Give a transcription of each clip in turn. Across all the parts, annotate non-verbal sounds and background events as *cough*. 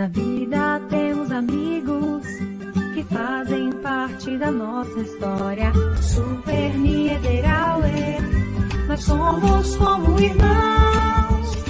Na vida temos amigos que fazem parte da nossa história. Super Niederauer, nós somos como irmãos.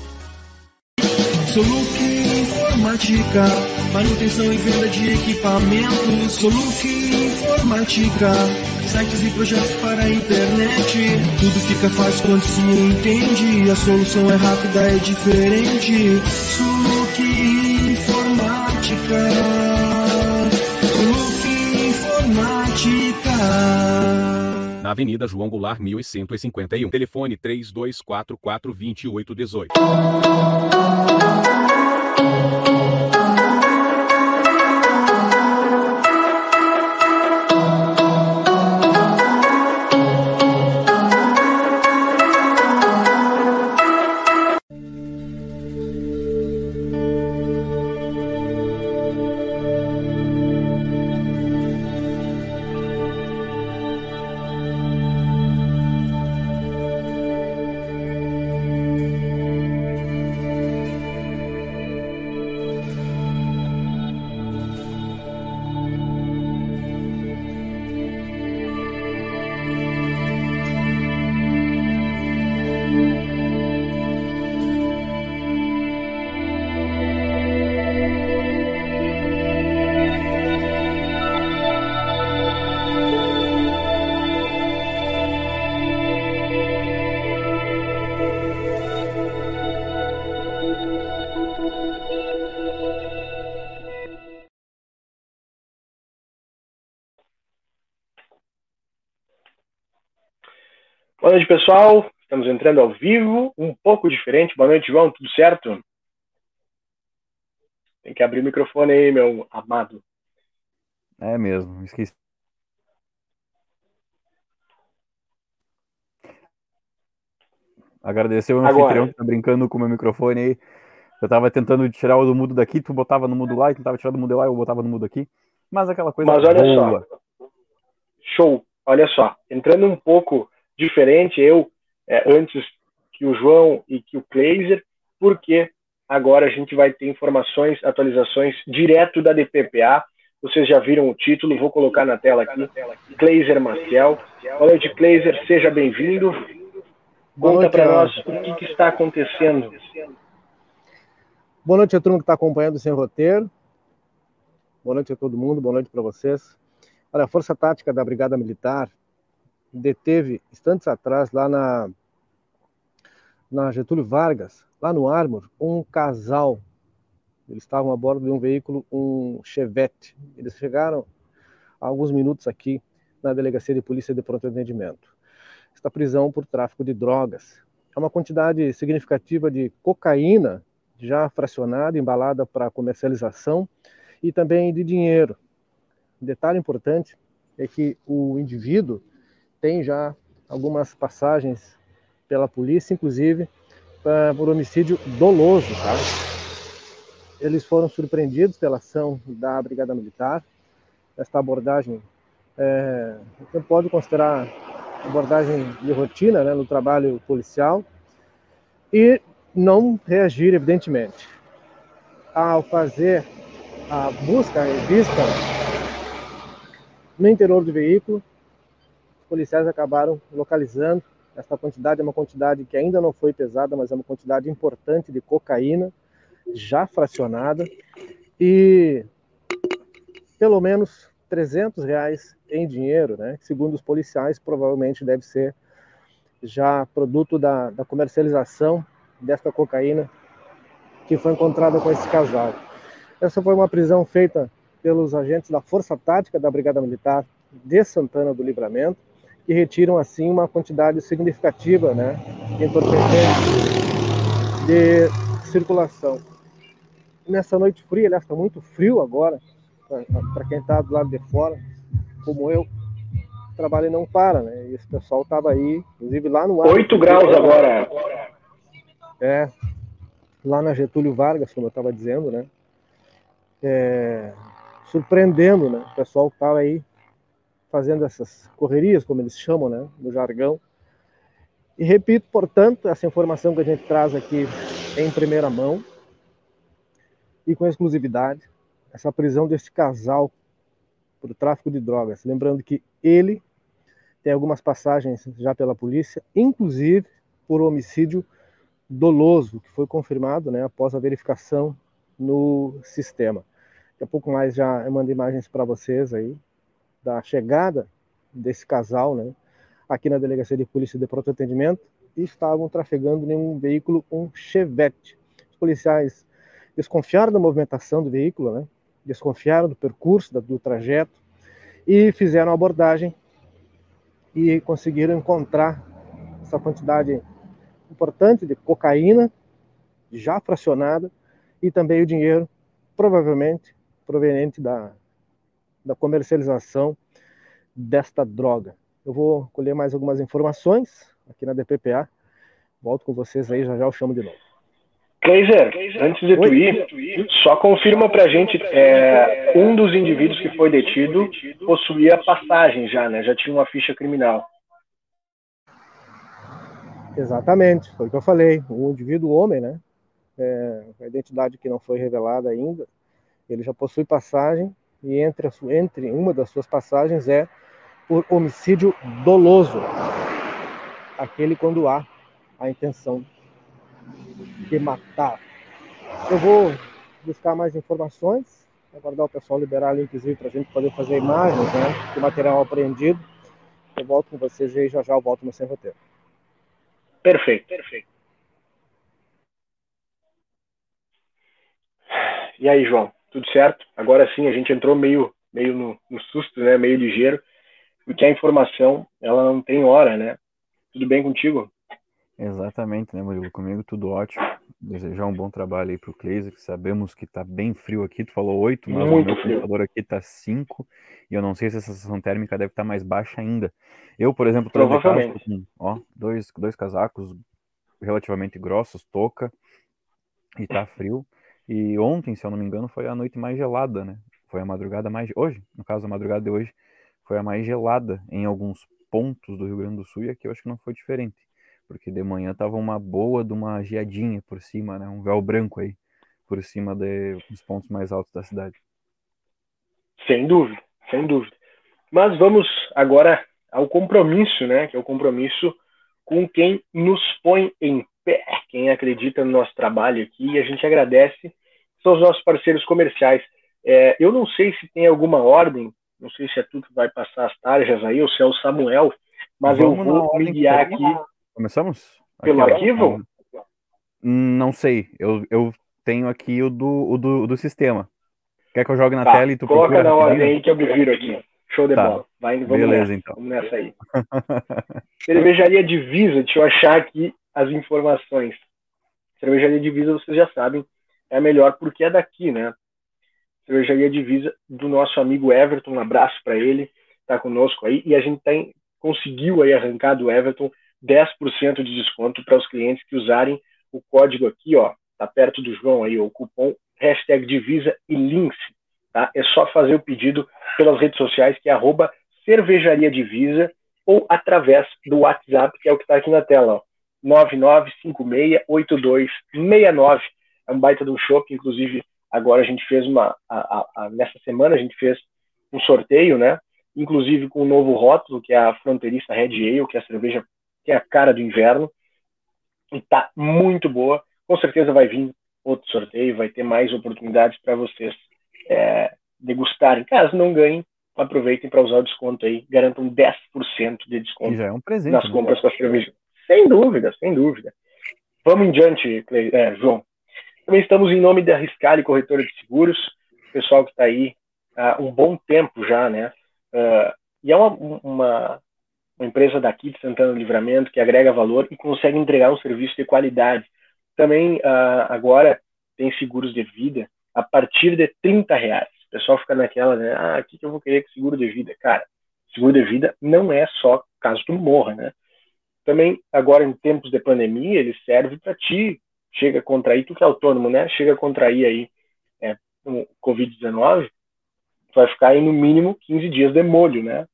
Soluc Informática, manutenção e venda de equipamentos. Soluc Informática, sites e projetos para a internet. Tudo fica fácil quando se entende. A solução é rápida, é diferente. Soluc Informática. Soluc Informática. Na Avenida João Goulart, 1151. Telefone 3244 Boa noite, pessoal. Estamos entrando ao vivo, um pouco diferente. Boa noite, João. Tudo certo? Tem que abrir o microfone aí, meu amado. É mesmo, esqueci. Agradecer o anfitrião que tá brincando com o meu microfone aí. Eu tava tentando tirar o do mudo daqui, tu botava no mudo lá, e tentava tirar do mudo lá, eu botava no mudo aqui. Mas aquela coisa Mas olha boa. só. Show. Olha só. Entrando um pouco diferente, eu, é, antes que o João e que o Kleiser, porque agora a gente vai ter informações, atualizações direto da DPPA. Vocês já viram o título, vou colocar na tela aqui. Kleiser Maciel. Boa noite, Kleiser. Seja bem-vindo. Conta para nós o que, que está acontecendo. Boa noite a turma que está acompanhando sem roteiro. Boa noite a todo mundo, boa noite para vocês. Olha, a Força Tática da Brigada Militar deteve, instantes atrás, lá na, na Getúlio Vargas, lá no Armor, um casal. Eles estavam a bordo de um veículo, um Chevette. Eles chegaram há alguns minutos aqui na Delegacia de Polícia de Pronto Atendimento. Esta prisão por tráfico de drogas. É uma quantidade significativa de cocaína já fracionada, embalada para comercialização e também de dinheiro. Detalhe importante, é que o indivíduo tem já algumas passagens pela polícia, inclusive por homicídio doloso, tá? Eles foram surpreendidos pela ação da Brigada Militar. Esta abordagem é, você pode considerar abordagem de rotina né, no trabalho policial e não reagir, evidentemente. Ao fazer a busca, a revista no interior do veículo, policiais acabaram localizando essa quantidade é uma quantidade que ainda não foi pesada, mas é uma quantidade importante de cocaína já fracionada e pelo menos 300 reais em dinheiro, né? Segundo os policiais, provavelmente deve ser já produto da, da comercialização desta cocaína que foi encontrada com esse casal. Essa foi uma prisão feita pelos agentes da Força Tática da Brigada Militar de Santana do Livramento que retiram assim uma quantidade significativa né, de entorpecentes de circulação. Nessa noite fria, aliás, está muito frio agora, para quem está do lado de fora, como eu, o trabalho não para, né? E esse pessoal estava aí, inclusive lá no ar. 8 graus agora. É, lá na Getúlio Vargas, como eu estava dizendo, né? É, surpreendendo, né? O pessoal que estava aí fazendo essas correrias, como eles chamam, né, no jargão. E repito, portanto, essa informação que a gente traz aqui em primeira mão e com exclusividade, essa prisão deste casal por tráfico de drogas. Lembrando que ele tem algumas passagens já pela polícia, inclusive por homicídio doloso, que foi confirmado né, após a verificação no sistema. Daqui a pouco mais já eu mando imagens para vocês aí, da chegada desse casal, né, aqui na delegacia de polícia de pronto atendimento estavam trafegando em um veículo, um Chevette. Os policiais desconfiaram da movimentação do veículo, né, desconfiaram do percurso, do trajeto e fizeram a abordagem e conseguiram encontrar essa quantidade importante de cocaína já fracionada e também o dinheiro provavelmente proveniente da da comercialização desta droga. Eu vou colher mais algumas informações aqui na DPPA. Volto com vocês aí, já já eu chamo de novo. Kleiser, antes de tu ir, só confirma pra gente, é, um dos indivíduos que foi detido possuía passagem já, né? Já tinha uma ficha criminal. Exatamente, foi o que eu falei. O indivíduo homem, né? É, a identidade que não foi revelada ainda, ele já possui passagem e entre, a, entre uma das suas passagens é por homicídio doloso, aquele quando há a intenção de matar. Eu vou buscar mais informações, aguardar o pessoal liberar ali, inclusive, para a gente poder fazer imagens né, do material apreendido. Eu volto com vocês e já já eu volto no Sem Roteiro. Perfeito, perfeito. E aí, João? Tudo certo. Agora sim, a gente entrou meio, meio no, no susto, né? Meio ligeiro, porque a informação, ela não tem hora, né? Tudo bem contigo? Exatamente, né, Murilo? Comigo tudo ótimo. Desejar um bom trabalho aí pro Kleiser, que sabemos que tá bem frio aqui. Tu falou 8, mas Muito o meu frio. computador aqui tá 5. E eu não sei se essa sensação térmica deve estar tá mais baixa ainda. Eu, por exemplo, tô com ó, dois, dois casacos relativamente grossos, touca, e tá frio. E ontem, se eu não me engano, foi a noite mais gelada, né? Foi a madrugada mais. Hoje, no caso, a madrugada de hoje, foi a mais gelada em alguns pontos do Rio Grande do Sul e aqui eu acho que não foi diferente. Porque de manhã tava uma boa de uma geadinha por cima, né? Um véu branco aí, por cima de, dos pontos mais altos da cidade. Sem dúvida, sem dúvida. Mas vamos agora ao compromisso, né? Que é o compromisso com quem nos põe em pé, quem acredita no nosso trabalho aqui, e a gente agradece são os nossos parceiros comerciais. É, eu não sei se tem alguma ordem, não sei se é tu que vai passar as tarjas aí, ou se é o Samuel, mas Vamos eu vou me guiar aqui. Começamos? Pelo aqui, arquivo? Não sei, eu, eu tenho aqui o do, o do, do sistema. Quer que eu jogue na tá, tela e tu Coloca na ordem aí que eu me viro aqui. Show de tá. bola. Vai, vamos Beleza, nessa, então. Vamos nessa aí. *laughs* Cervejaria Divisa, deixa eu achar aqui as informações. Cervejaria Divisa, vocês já sabem, é melhor porque é daqui, né? Cervejaria Divisa do nosso amigo Everton, um abraço para ele. está conosco aí e a gente tem, conseguiu aí arrancar do Everton 10% de desconto para os clientes que usarem o código aqui, ó, tá perto do João aí, o cupom hashtag Divisa e Links, tá? É só fazer o pedido pelas redes sociais, que é arroba Cervejaria Divisa, ou através do WhatsApp, que é o que está aqui na tela, ó, 99568269. É um baita de um shopping, inclusive agora a gente fez uma, a, a, a, nessa semana a gente fez um sorteio, né? Inclusive com um novo rótulo, que é a fronteiriça Red Ale, que é a cerveja que é a cara do inverno, e tá muito boa. Com certeza vai vir outro sorteio, vai ter mais oportunidades para vocês é, degustarem. Caso não ganhem, aproveitem para usar o desconto aí, garantam 10% de desconto é um presente, nas né? compras com a cerveja. Sem dúvida, sem dúvida. Vamos em diante, é, João. Também estamos em nome da Riscale Corretora de Seguros, pessoal que está aí há um bom tempo já, né? Uh, e é uma, uma, uma, empresa daqui de Santana do Livramento que agrega valor e consegue entregar um serviço de qualidade. Também uh, agora tem seguros de vida a partir de 30 reais. O pessoal fica naquela, né? Ah, o que, que eu vou querer com seguro de vida? Cara, seguro de vida não é só caso tu morra, né? Também, agora em tempos de pandemia, ele serve para ti, chega a contrair, tu que é autônomo, né? Chega a contrair aí é, o Covid-19, tu vai ficar aí no mínimo 15 dias de molho, né?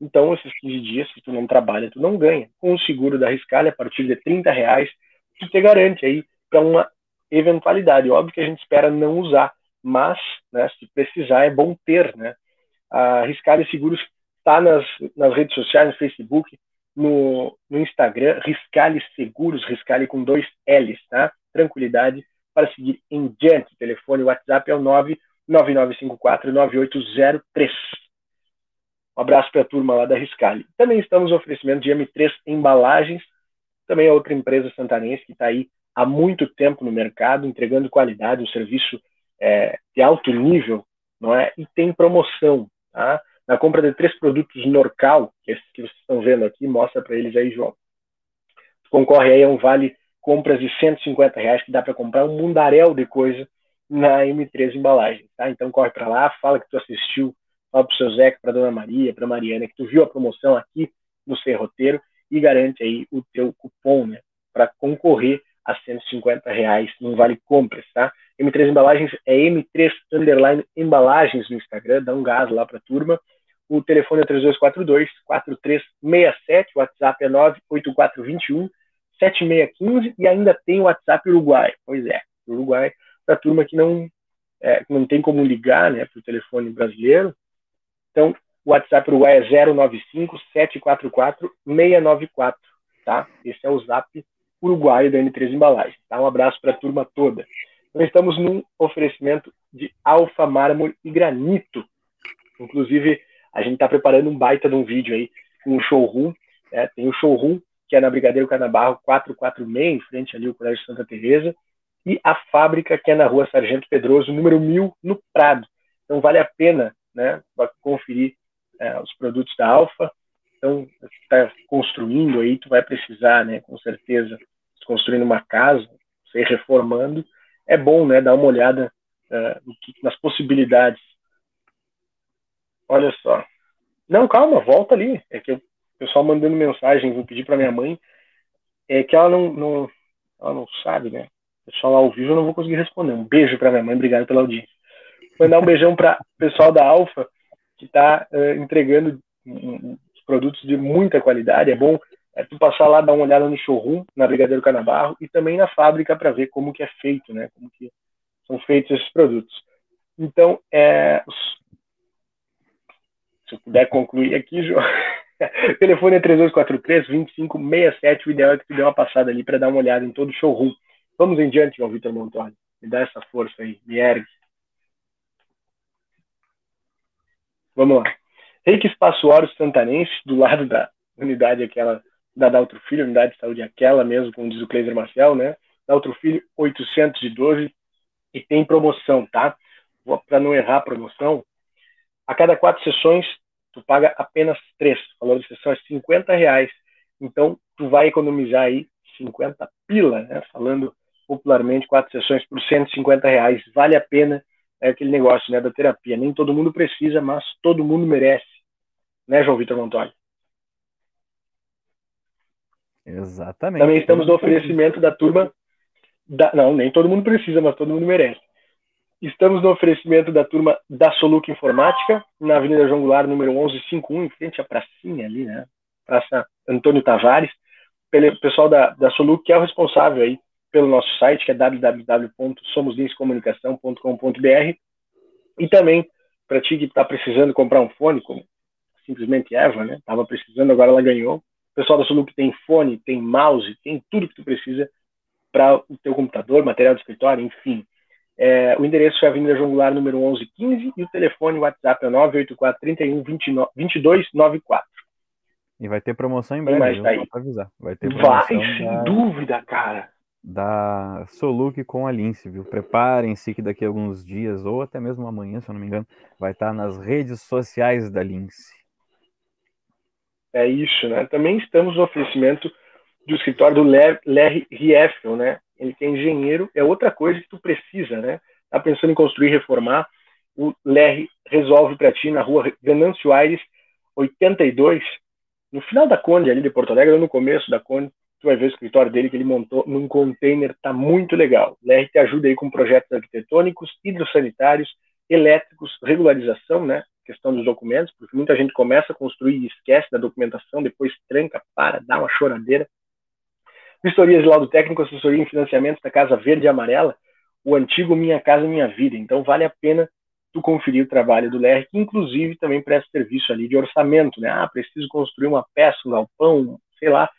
Então, esses 15 dias, se tu não trabalha, tu não ganha. Com o seguro da Riscalha, a partir de 30 reais, tu te garante aí para uma eventualidade. Óbvio que a gente espera não usar, mas né, se precisar é bom ter, né? A Riscale Seguros está nas, nas redes sociais, no Facebook, no, no Instagram, Riscale Seguros, Riscale com dois L's, tá? Tranquilidade para seguir em diante. O telefone, o WhatsApp é o 999549803. Um abraço para a turma lá da Riscale. Também estamos oferecendo de M3 Embalagens, também é outra empresa santanense que está aí há muito tempo no mercado, entregando qualidade, um serviço é, de alto nível, não é? E tem promoção, tá? Na compra de três produtos Norcal, que esses que vocês estão vendo aqui, mostra para eles aí, João. Concorre aí a um vale compras de 150 reais que dá para comprar um mundaréu de coisa na M3 Embalagem, tá? Então corre para lá, fala que tu assistiu, fala pro seu Zeca, para Dona Maria, para Mariana, que tu viu a promoção aqui no Sem Roteiro e garante aí o teu cupom, né? Para concorrer a 150 reais num vale compras, tá? M3 Embalagens é M3 Underline Embalagens no Instagram, dá um gás lá pra turma. O telefone é 3242 4367, o WhatsApp é 98421 7615 e ainda tem o WhatsApp Uruguai. Pois é, Uruguai, para turma que não, é, não tem como ligar né, para o telefone brasileiro. Então, o WhatsApp Uruguai é 095 744 694. Tá? Esse é o zap uruguaio da N3 Embalagens. Tá? Um abraço para a turma toda. Nós estamos num oferecimento de alfa, mármore e granito. Inclusive, a gente está preparando um baita de um vídeo aí com um showroom. Né? Tem o showroom, que é na Brigadeiro Canabarro 446, em frente ali ao Colégio Santa Teresa, e a fábrica, que é na rua Sargento Pedroso, número 1000, no Prado. Então, vale a pena né, conferir é, os produtos da Alfa. Então, está construindo aí, tu vai precisar, né, com certeza, construindo uma casa, você reformando, é bom, né, dar uma olhada uh, nas possibilidades. Olha só. Não, calma, volta ali. É que o pessoal mandando mensagem, vou pedir para minha mãe, é que ela não, não, ela não sabe, né? Pessoal ao vivo eu não vou conseguir responder. Um beijo para minha mãe, obrigado pela audiência. Mandar um beijão para o pessoal da Alfa, que está uh, entregando um, produtos de muita qualidade. É bom é, tu passar lá, dar uma olhada no showroom, na Brigadeiro Canabarro, e também na fábrica para ver como que é feito, né? Como que são feitos esses produtos. Então, é, se eu puder concluir aqui, João. *laughs* o *laughs* telefone é 3243-2567. O ideal é que tu dê uma passada ali para dar uma olhada em todo o showroom. Vamos em diante, João Vitor Montoni. Me dá essa força aí, me ergue. Vamos lá. Reiki Espaço Oro Santanense, do lado da unidade aquela da Daltro Filho, unidade de saúde aquela mesmo, como diz o Cleiser Marcel, né? Daltro Filho 812 e tem promoção, tá? Para não errar a promoção, a cada quatro sessões tu paga apenas três. O valor de sessão é 50 reais. Então tu vai economizar aí 50 pila, né? Falando popularmente, quatro sessões por 150 reais. Vale a pena é aquele negócio né, da terapia. Nem todo mundo precisa, mas todo mundo merece. né, João Vitor Montoya? Exatamente. Também estamos no oferecimento da turma. Da, não, nem todo mundo precisa, mas todo mundo merece. Estamos no oferecimento da turma da Soluc Informática, na Avenida João Goulart, número 1151, em frente à pracinha ali, né? Praça Antônio Tavares. Pelo pessoal da, da Soluc, que é o responsável aí pelo nosso site, que é www.somoslinscomunicação.com.br. E também, para ti que está precisando comprar um fone, como simplesmente Eva, né? Estava precisando, agora ela ganhou. O pessoal da Soluc tem fone, tem mouse, tem tudo que tu precisa para o teu computador, material de escritório, enfim. É, o endereço é Avenida João Goulart, número 1115, e o telefone, o WhatsApp é 984 31 2294. E vai ter promoção em breve, mais tá aí? avisar. Vai ter Vai, sem da, dúvida, cara. Da Soluc com a Lince, viu? Preparem-se que daqui a alguns dias, ou até mesmo amanhã, se eu não me engano, vai estar nas redes sociais da Lince. É isso, né? Também estamos no oferecimento do escritório do Rieffel, né? Ele que é engenheiro, é outra coisa que tu precisa, né? Tá pensando em construir, reformar, o Larry resolve para ti na rua Venâncio Aires, 82, no final da Conde ali de Porto Alegre, no começo da Conde, tu vai ver o escritório dele que ele montou num container, tá muito legal. LR te ajuda aí com projetos arquitetônicos, hidrossanitários, elétricos, regularização, né? Questão dos documentos, porque muita gente começa a construir e esquece da documentação, depois tranca, para, dá uma choradeira. Vistorias de laudo técnico, assessoria em financiamento da Casa Verde e Amarela, o antigo Minha Casa Minha Vida. Então vale a pena tu conferir o trabalho do LER, que inclusive também presta serviço ali de orçamento, né? Ah, preciso construir uma peça, um galpão, sei lá.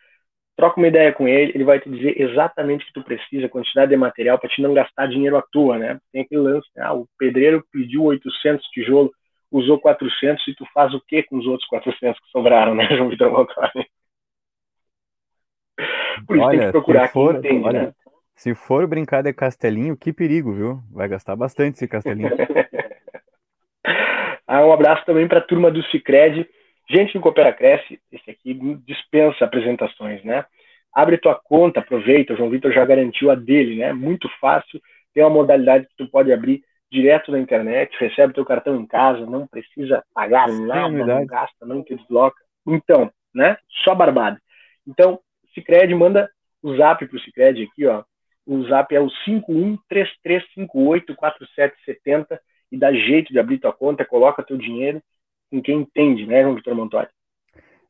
Troca uma ideia com ele, ele vai te dizer exatamente o que tu precisa, a quantidade de material para te não gastar dinheiro à toa, né? Tem aquele lance, né? ah, o pedreiro pediu 800 tijolos, usou 400 e tu faz o que com os outros 400 que sobraram, né, João Vitor Montoni? Por isso olha, tem que procurar for, quem entende, olha, né? Se for brincar de castelinho, que perigo, viu? Vai gastar bastante esse castelinho. *laughs* Ah, um abraço também para a turma do Cicred. Gente do Coopera Cresce, esse aqui dispensa apresentações, né? Abre tua conta, aproveita, o João Vitor já garantiu a dele, né? Muito fácil, tem uma modalidade que tu pode abrir direto na internet, recebe teu cartão em casa, não precisa pagar nada, não gasta, não te desloca. Então, né? Só barbada. Então, Cicred manda o zap pro Cicred aqui, ó. O zap é o 5133584770 e dá jeito de abrir tua conta, coloca teu dinheiro com quem entende, né, João Vitor Montori?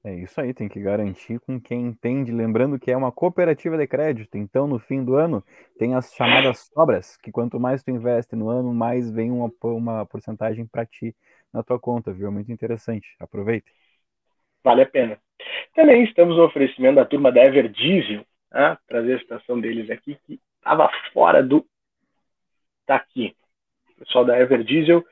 É isso aí, tem que garantir com quem entende, lembrando que é uma cooperativa de crédito, então no fim do ano tem as chamadas sobras, que quanto mais tu investe no ano, mais vem uma, uma porcentagem para ti na tua conta, viu? É muito interessante, aproveita. Vale a pena. Também estamos no oferecimento da turma da Ever Diesel, né? trazer a citação deles aqui, que estava fora do... Tá aqui, pessoal da Everdiesel,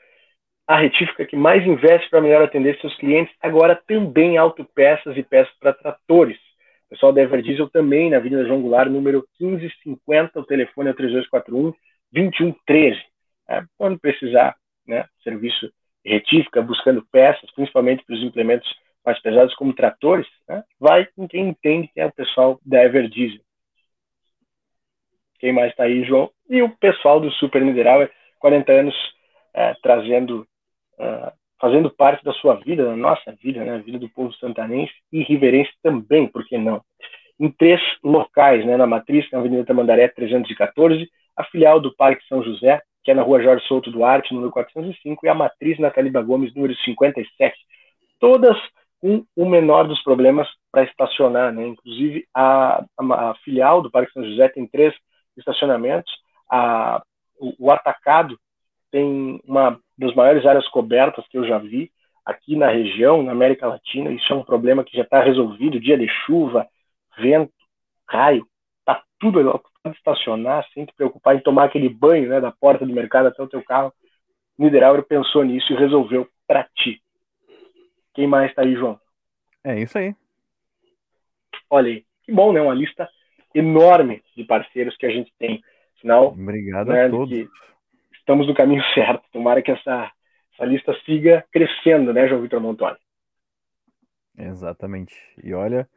a retífica que mais investe para melhor atender seus clientes, agora também autopeças e peças para tratores. O pessoal da Everdiesel também na Avenida João Goulart, número 1550, o telefone é 3241 2113. É, quando precisar, né, serviço retífica, buscando peças, principalmente para os implementos mais pesados como tratores, né, vai com quem entende, que é o pessoal da Everdiesel. Quem mais está aí, João? E o pessoal do Super Mineral é 40 anos é, trazendo, é, fazendo parte da sua vida, da nossa vida, né, a vida do povo santanense e riverense também, por que não? Em três locais, né, na Matriz, na Avenida Tamandaré 314, a filial do Parque São José, que é na rua Jorge Souto Duarte, número 405, e a Matriz Nataliba Gomes, número 57. Todas com o menor dos problemas para estacionar, né? Inclusive, a, a, filial do Parque São José tem três estacionamentos, a, o, o atacado tem uma das maiores áreas cobertas que eu já vi aqui na região, na América Latina. Isso é um problema que já está resolvido. Dia de chuva, vento, raio, tá tudo pode estacionar sem te preocupar em tomar aquele banho, né, da porta do mercado até o teu carro. Niederauer pensou nisso e resolveu para ti. Quem mais está aí, João? É isso aí. Olha aí, que bom, né? Uma lista enorme de parceiros que a gente tem. Sinal, Obrigado né, a todos. estamos no caminho *laughs* certo. Tomara que essa, essa lista siga crescendo, né, João Vitor Montoni? Exatamente. E olha,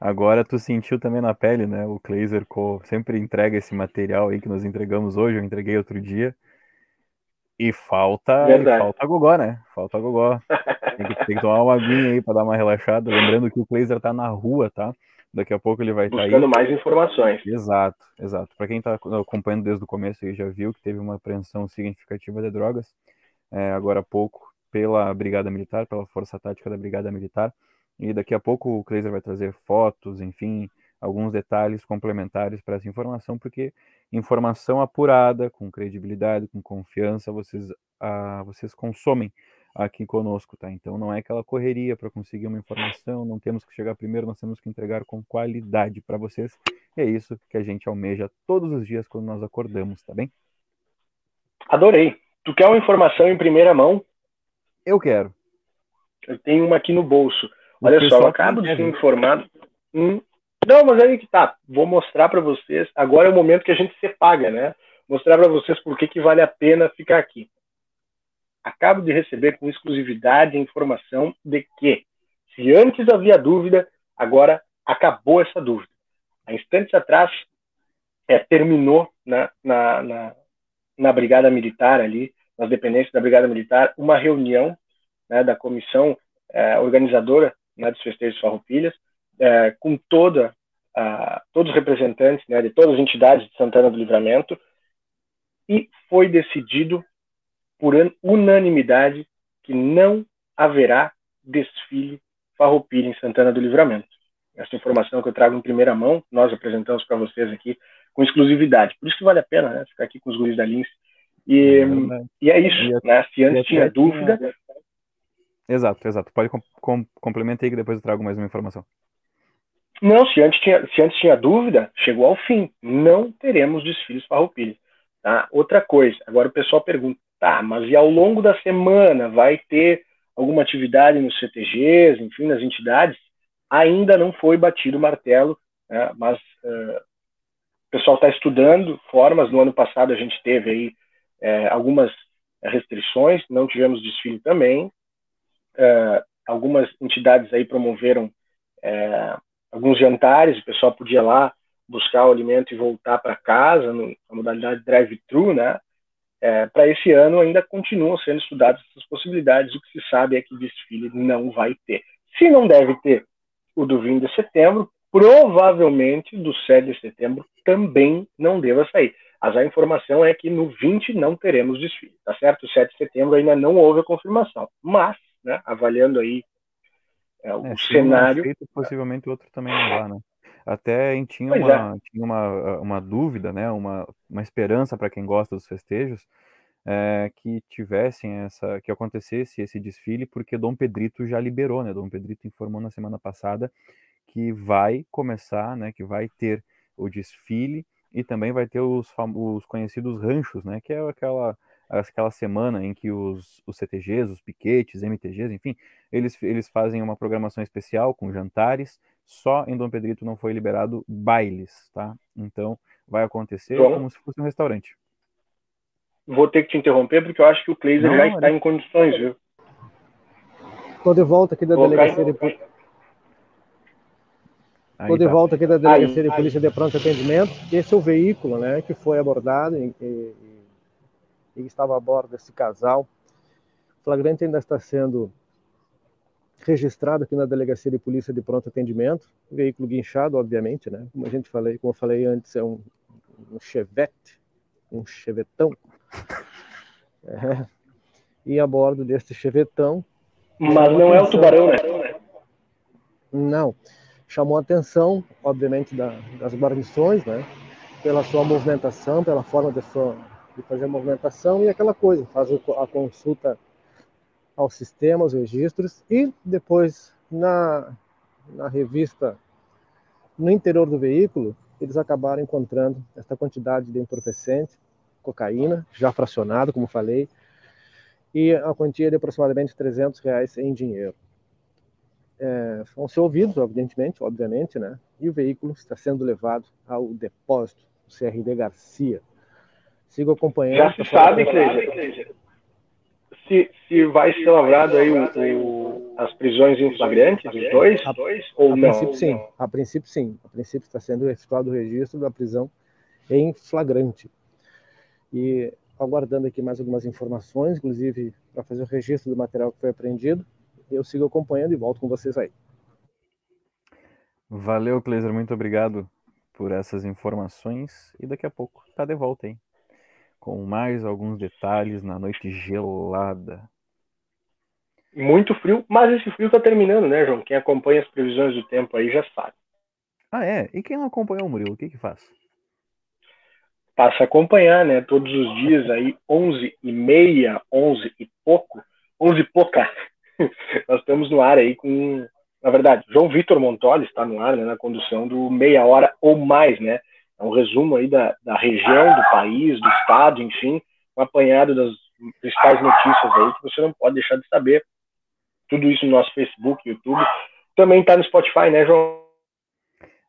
agora tu sentiu também na pele, né? O Kleiser sempre entrega esse material aí que nós entregamos hoje, eu entreguei outro dia. E falta, e falta gogó, né? Falta gogó. Tem que, tem que tomar uma aguinha aí para dar uma relaxada. Lembrando que o Kleiser tá na rua, tá? Daqui a pouco ele vai estar tá Buscando mais informações. Exato, exato. Para quem está acompanhando desde o começo e já viu que teve uma apreensão significativa de drogas, é, agora há pouco, pela Brigada Militar, pela Força Tática da Brigada Militar. E daqui a pouco o Kleiser vai trazer fotos, enfim, alguns detalhes complementares para essa informação, porque informação apurada, com credibilidade, com confiança, vocês, ah, vocês consomem aqui conosco, tá? Então não é aquela correria para conseguir uma informação, não temos que chegar primeiro, nós temos que entregar com qualidade para vocês. E é isso que a gente almeja todos os dias quando nós acordamos, tá bem? Adorei. Tu quer uma informação em primeira mão? Eu quero. Eu tenho uma aqui no bolso. Olha só, eu acabo de ser informado. Hum, não, mas aí que tá. Vou mostrar para vocês. Agora é o momento que a gente se paga, né? Mostrar para vocês por que, que vale a pena ficar aqui. Acabo de receber com exclusividade a informação de que, se antes havia dúvida, agora acabou essa dúvida. Há instantes atrás, é, terminou na, na, na, na, Brigada Militar ali, nas dependências da Brigada Militar, uma reunião né, da comissão é, organizadora né, dos festejos Farroupilhas, é, com toda, a, todos os representantes né, de todas as entidades de Santana do Livramento, e foi decidido por unanimidade que não haverá desfile farroupilha em Santana do Livramento. Essa informação que eu trago em primeira mão, nós apresentamos para vocês aqui com exclusividade. Por isso que vale a pena né, ficar aqui com os guris da Lince. E é, e é isso, né? Se antes tinha dúvida. Exato, exato. Pode com, com, complementar aí que depois eu trago mais uma informação. Não, se antes, tinha, se antes tinha dúvida, chegou ao fim. Não teremos desfiles farroupilhas. Tá? Outra coisa, agora o pessoal pergunta, Tá, mas e ao longo da semana vai ter alguma atividade nos CTGs, enfim, nas entidades? Ainda não foi batido o martelo, né, mas uh, o pessoal está estudando formas. No ano passado a gente teve aí uh, algumas restrições, não tivemos desfile também. Uh, algumas entidades aí promoveram alguns jantares, o pessoal podia lá buscar o alimento e voltar para casa, na modalidade drive-thru, né? É, para esse ano ainda continuam sendo estudadas essas possibilidades. O que se sabe é que desfile não vai ter. Se não deve ter o do 20 de setembro, provavelmente do 7 de setembro também não deva sair. Mas a informação é que no 20 não teremos desfile, tá certo? O 7 de setembro ainda não houve a confirmação. Mas, né, avaliando aí é, o é, cenário. Feito, possivelmente o outro também não vá, né? Até a gente tinha, uma, é. tinha uma, uma dúvida, né? uma, uma esperança para quem gosta dos festejos, é, que tivessem essa, que acontecesse esse desfile, porque Dom Pedrito já liberou, né? Dom Pedrito informou na semana passada que vai começar, né? Que vai ter o desfile e também vai ter os, os conhecidos ranchos, né? Que é aquela aquela semana em que os, os CTGs, os piquetes, MTGs, enfim, eles, eles fazem uma programação especial com jantares só em Dom Pedrito não foi liberado bailes, tá? Então vai acontecer Bom, como se fosse um restaurante. Vou ter que te interromper porque eu acho que o Kleiser já está em condições, viu? Estou de volta aqui da Vou delegacia de polícia. Estou de tá. volta aqui da delegacia aí, de polícia aí. de pronto atendimento. Esse é o veículo, né, que foi abordado e, e, e estava a bordo desse casal. O flagrante ainda está sendo registrado aqui na delegacia de polícia de pronto atendimento, veículo guinchado, obviamente, né? Como a gente falei, como eu falei antes, é um, um chevette, um chevetão. *laughs* É. E a bordo deste chevetão. Mas não é o tubarão, né? Não. Chamou a atenção, obviamente, da, das guarnições, né? Pela sua movimentação, pela forma de, sua, de fazer a movimentação e aquela coisa, faz a consulta ao sistema, aos registros, e depois na, na revista, no interior do veículo, eles acabaram encontrando essa quantidade de entorpecente, cocaína, já fracionado, como falei, e a quantia de aproximadamente 300 reais em dinheiro. É, vão ser ouvidos, evidentemente, obviamente, né? E o veículo está sendo levado ao depósito CRD Garcia. Sigo acompanhando. Já se sabe, Cleide, se, se vai ser lavrado aí o, o, as prisões em flagrante dos dois, a, ou a não? Princípio, sim. A princípio, sim. A princípio está sendo efetuado o registro da prisão em flagrante. E aguardando aqui mais algumas informações, inclusive para fazer o registro do material que foi apreendido, eu sigo acompanhando e volto com vocês aí. Valeu, Kleiser, muito obrigado por essas informações e daqui a pouco tá de volta aí com mais alguns detalhes na noite gelada. Muito frio, mas esse frio tá terminando, né, João? Quem acompanha as previsões do tempo aí já sabe. Ah, é? E quem não acompanhou o Murilo, o que que faz? Passa a acompanhar, né, todos os dias aí, 11 e meia, 11 e pouco, 11 e pouca. *laughs* Nós estamos no ar aí com na verdade, João Vitor Montoli está no ar, né, na condução do Meia Hora ou Mais, né? É um resumo aí da, da região, do país, do estado, enfim, um apanhado das principais notícias aí que você não pode deixar de saber. Tudo isso no nosso Facebook, YouTube. Também está no Spotify, né, João?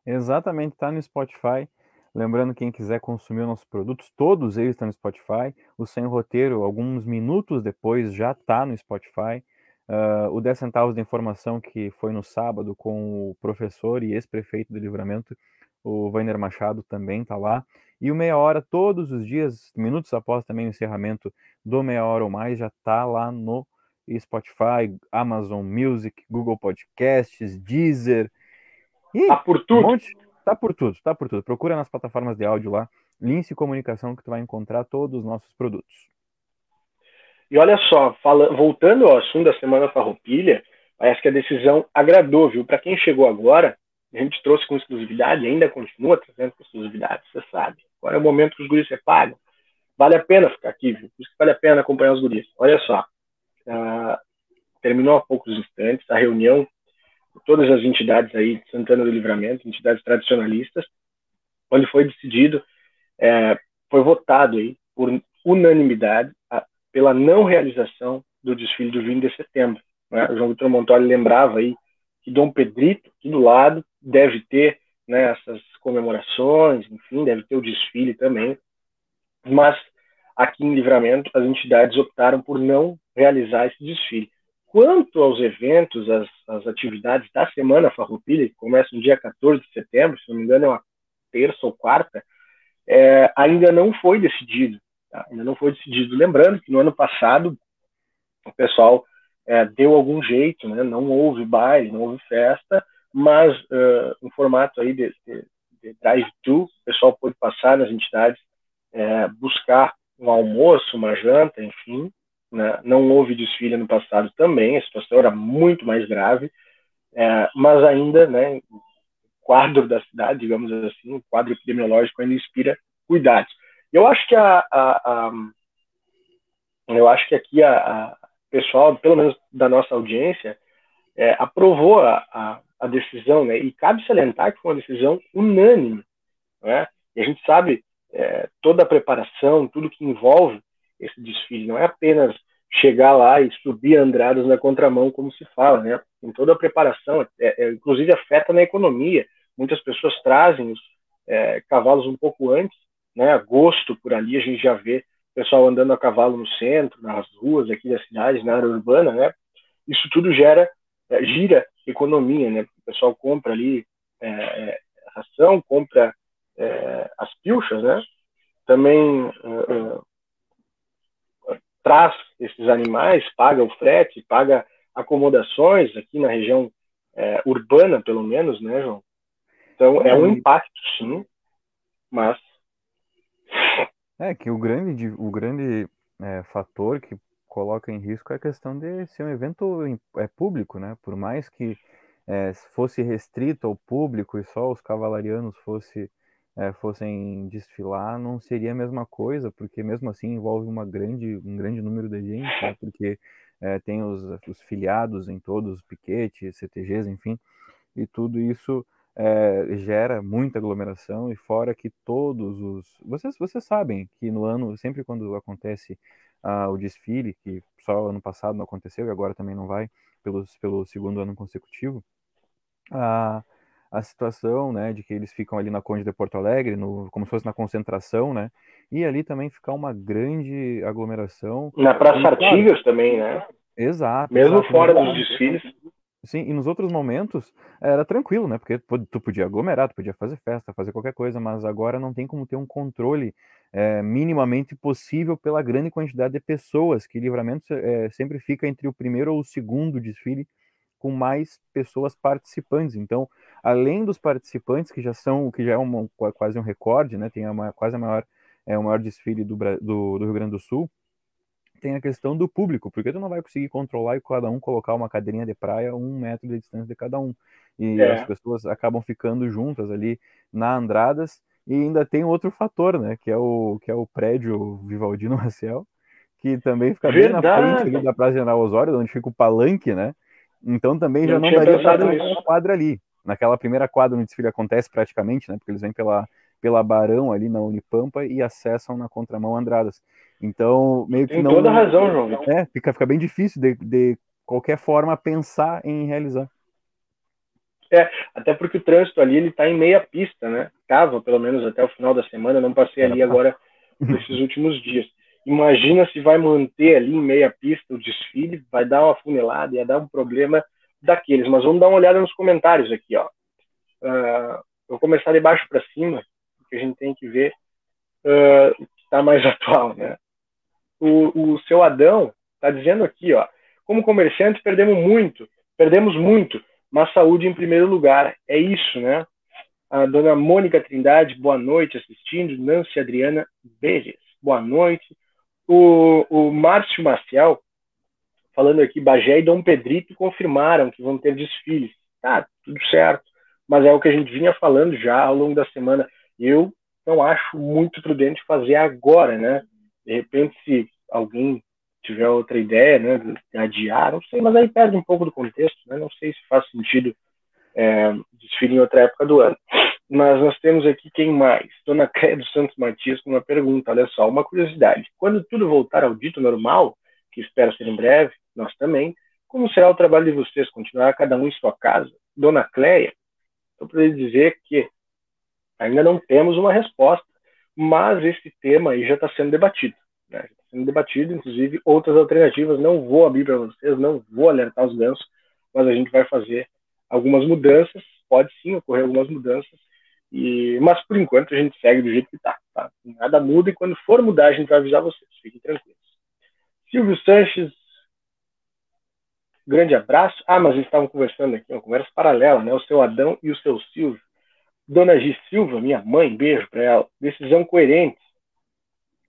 Exatamente, está no Spotify. Lembrando, quem quiser consumir nossos produtos, todos eles estão no Spotify. O Sem Roteiro, alguns minutos depois, já está no Spotify. Uh, o 10 centavos de informação que foi no sábado com o professor e ex-prefeito do Livramento, o Vainer Machado, também está lá. E o Meia Hora, todos os dias, minutos após também o encerramento do Meia Hora ou Mais, já está lá no Spotify, Amazon Music, Google Podcasts, Deezer. E tá por tudo. Um monte, tá por tudo, tá por tudo. Procura nas plataformas de áudio lá, Lince Comunicação, que tu vai encontrar todos os nossos produtos. E olha só, fala, voltando ao assunto da Semana Farroupilha, parece que a decisão agradou, viu? Para quem chegou agora, a gente trouxe com exclusividade, ainda continua trazendo com exclusividade, você sabe. Agora é o momento que os guris se pagam. Vale a pena ficar aqui, viu? Por isso que vale a pena acompanhar os guris. Olha só, uh, terminou há poucos instantes a reunião de todas as entidades aí de Santana do Livramento, entidades tradicionalistas, onde foi decidido, é, foi votado aí por unanimidade pela não realização do desfile do 20 de setembro. Né? O João Vitor Montoli lembrava aí que Dom Pedrito, aqui do lado, deve ter né, essas comemorações, enfim, deve ter o desfile também, mas aqui em Livramento as entidades optaram por não realizar esse desfile. Quanto aos eventos, as, as atividades da Semana Farroupilha, que começa no dia 14 de setembro, se não me engano é uma terça ou quarta, é, ainda não foi decidido. Tá? Ainda não foi decidido. Lembrando que no ano passado o pessoal é, deu algum jeito, né? não houve baile, não houve festa, mas uh, um formato aí de, de, de drive-thru, o pessoal pôde passar nas entidades, é, buscar um almoço, uma janta, enfim. Né? Não houve desfile no passado também, a situação era muito mais grave, é, mas ainda, né, o quadro da cidade, digamos assim, o quadro epidemiológico ainda inspira cuidados. Eu acho que a, a, a eu acho que aqui a, a, pessoal, pelo menos da nossa audiência, é, aprovou a, a, a, decisão, né? E cabe salientar que foi uma decisão unânime, né? E a gente sabe é, toda a preparação, tudo que envolve esse desfile, não é apenas chegar lá e subir andradas na contramão, como se fala, né? Em toda a preparação, é, é, inclusive afeta na economia. Muitas pessoas trazem os é, cavalos um pouco antes né, agosto por ali, a gente já vê pessoal andando a cavalo no centro, nas ruas aqui da cidade, na área urbana, né? Isso tudo gera, gira economia, né? O pessoal compra ali é, é ração, compra é, as pilchas, né? Também é, é, traz esses animais, paga o frete, paga acomodações aqui na região urbana, pelo menos, né, João? Então é um impacto, sim, mas é que o grande, o grande é, fator que coloca em risco é a questão de ser um evento é, público, né? Por mais que é, fosse restrito ao público e só os cavalarianos fosse, é, fossem desfilar, não seria a mesma coisa, porque mesmo assim envolve uma grande, um grande número de gente, né? porque é, tem os, os filiados em todos os piquetes, CTGs, enfim, e tudo isso é, gera muita aglomeração e fora que todos os vocês vocês sabem que no ano sempre quando acontece ah, o desfile que só ano passado não aconteceu e agora também não vai pelos, pelo segundo ano consecutivo. A, a situação né de que eles ficam ali na Conde de Porto Alegre no, como se fosse na concentração né e ali também ficar uma grande aglomeração. Na Praça Artigas também né? Exato mesmo exato, fora dos desfiles Sim, e nos outros momentos era tranquilo, né? Porque tu podia aglomerar, tu podia fazer festa, fazer qualquer coisa, mas agora não tem como ter um controle é, minimamente possível pela grande quantidade de pessoas, que Livramento é, sempre fica entre o primeiro ou o segundo desfile com mais pessoas participantes. Então, além dos participantes, que já são, que já é uma, quase um recorde, né? Tem a quase a maior, é, o maior desfile do, do, do Rio Grande do Sul, tem a questão do público, porque tu não vai conseguir controlar e cada um colocar uma cadeirinha de praia um metro de distância de cada um. E é. as pessoas acabam ficando juntas ali na Andradas. E ainda tem outro fator, né? Que é o, que é o prédio Vivaldino *laughs* Maciel, que também fica Verdade. bem na frente da Praça General Osório, onde fica o palanque, né? Então também já não, não daria para uma quadra ali. Naquela primeira quadra onde o desfile acontece praticamente, né? Porque eles vêm pela, pela Barão ali na Unipampa e acessam na contramão Andradas. Então, meio que Tem não. toda razão, João. É, fica, fica bem difícil de, de qualquer forma pensar em realizar. É, até porque o trânsito ali ele tá em meia pista, né? Tava, pelo menos até o final da semana, não passei ali agora *laughs* nesses últimos dias. Imagina se vai manter ali em meia pista o desfile, vai dar uma funilada, ia dar um problema daqueles. Mas vamos dar uma olhada nos comentários aqui, ó. Uh, eu vou começar de baixo para cima, porque a gente tem que ver uh, o que está mais *laughs* atual, né? O, o seu Adão está dizendo aqui, ó, como comerciante perdemos muito, perdemos muito, mas saúde em primeiro lugar. É isso, né? A dona Mônica Trindade, boa noite assistindo. Nancy Adriana Beres, boa noite. O, o Márcio Maciel, falando aqui, Bagé e Dom Pedrito confirmaram que vão ter desfiles. Tá, tudo certo. Mas é o que a gente vinha falando já ao longo da semana. Eu não acho muito prudente fazer agora, né? De repente, se alguém tiver outra ideia, né, adiar, não sei, mas aí perde um pouco do contexto, né? Não sei se faz sentido é, em outra época do ano. Mas nós temos aqui quem mais? Dona Créia dos Santos Matias com uma pergunta, olha só, uma curiosidade. Quando tudo voltar ao dito normal, que espero ser em breve, nós também, como será o trabalho de vocês? Continuará cada um em sua casa? Dona Cleia, estou para dizer que ainda não temos uma resposta, mas esse tema aí já está sendo debatido. Né? Está sendo debatido, inclusive outras alternativas. Não vou abrir para vocês, não vou alertar os gansos, mas a gente vai fazer algumas mudanças. Pode sim ocorrer algumas mudanças, e, mas por enquanto a gente segue do jeito que está. Tá? Nada muda e quando for mudar a gente vai avisar vocês. Fiquem tranquilos. Silvio Sanches, grande abraço. Ah, mas eles estavam conversando aqui, uma conversa paralela, né? O seu Adão e o seu Silvio. Dona G. Silva, minha mãe, beijo para ela. Decisão coerente.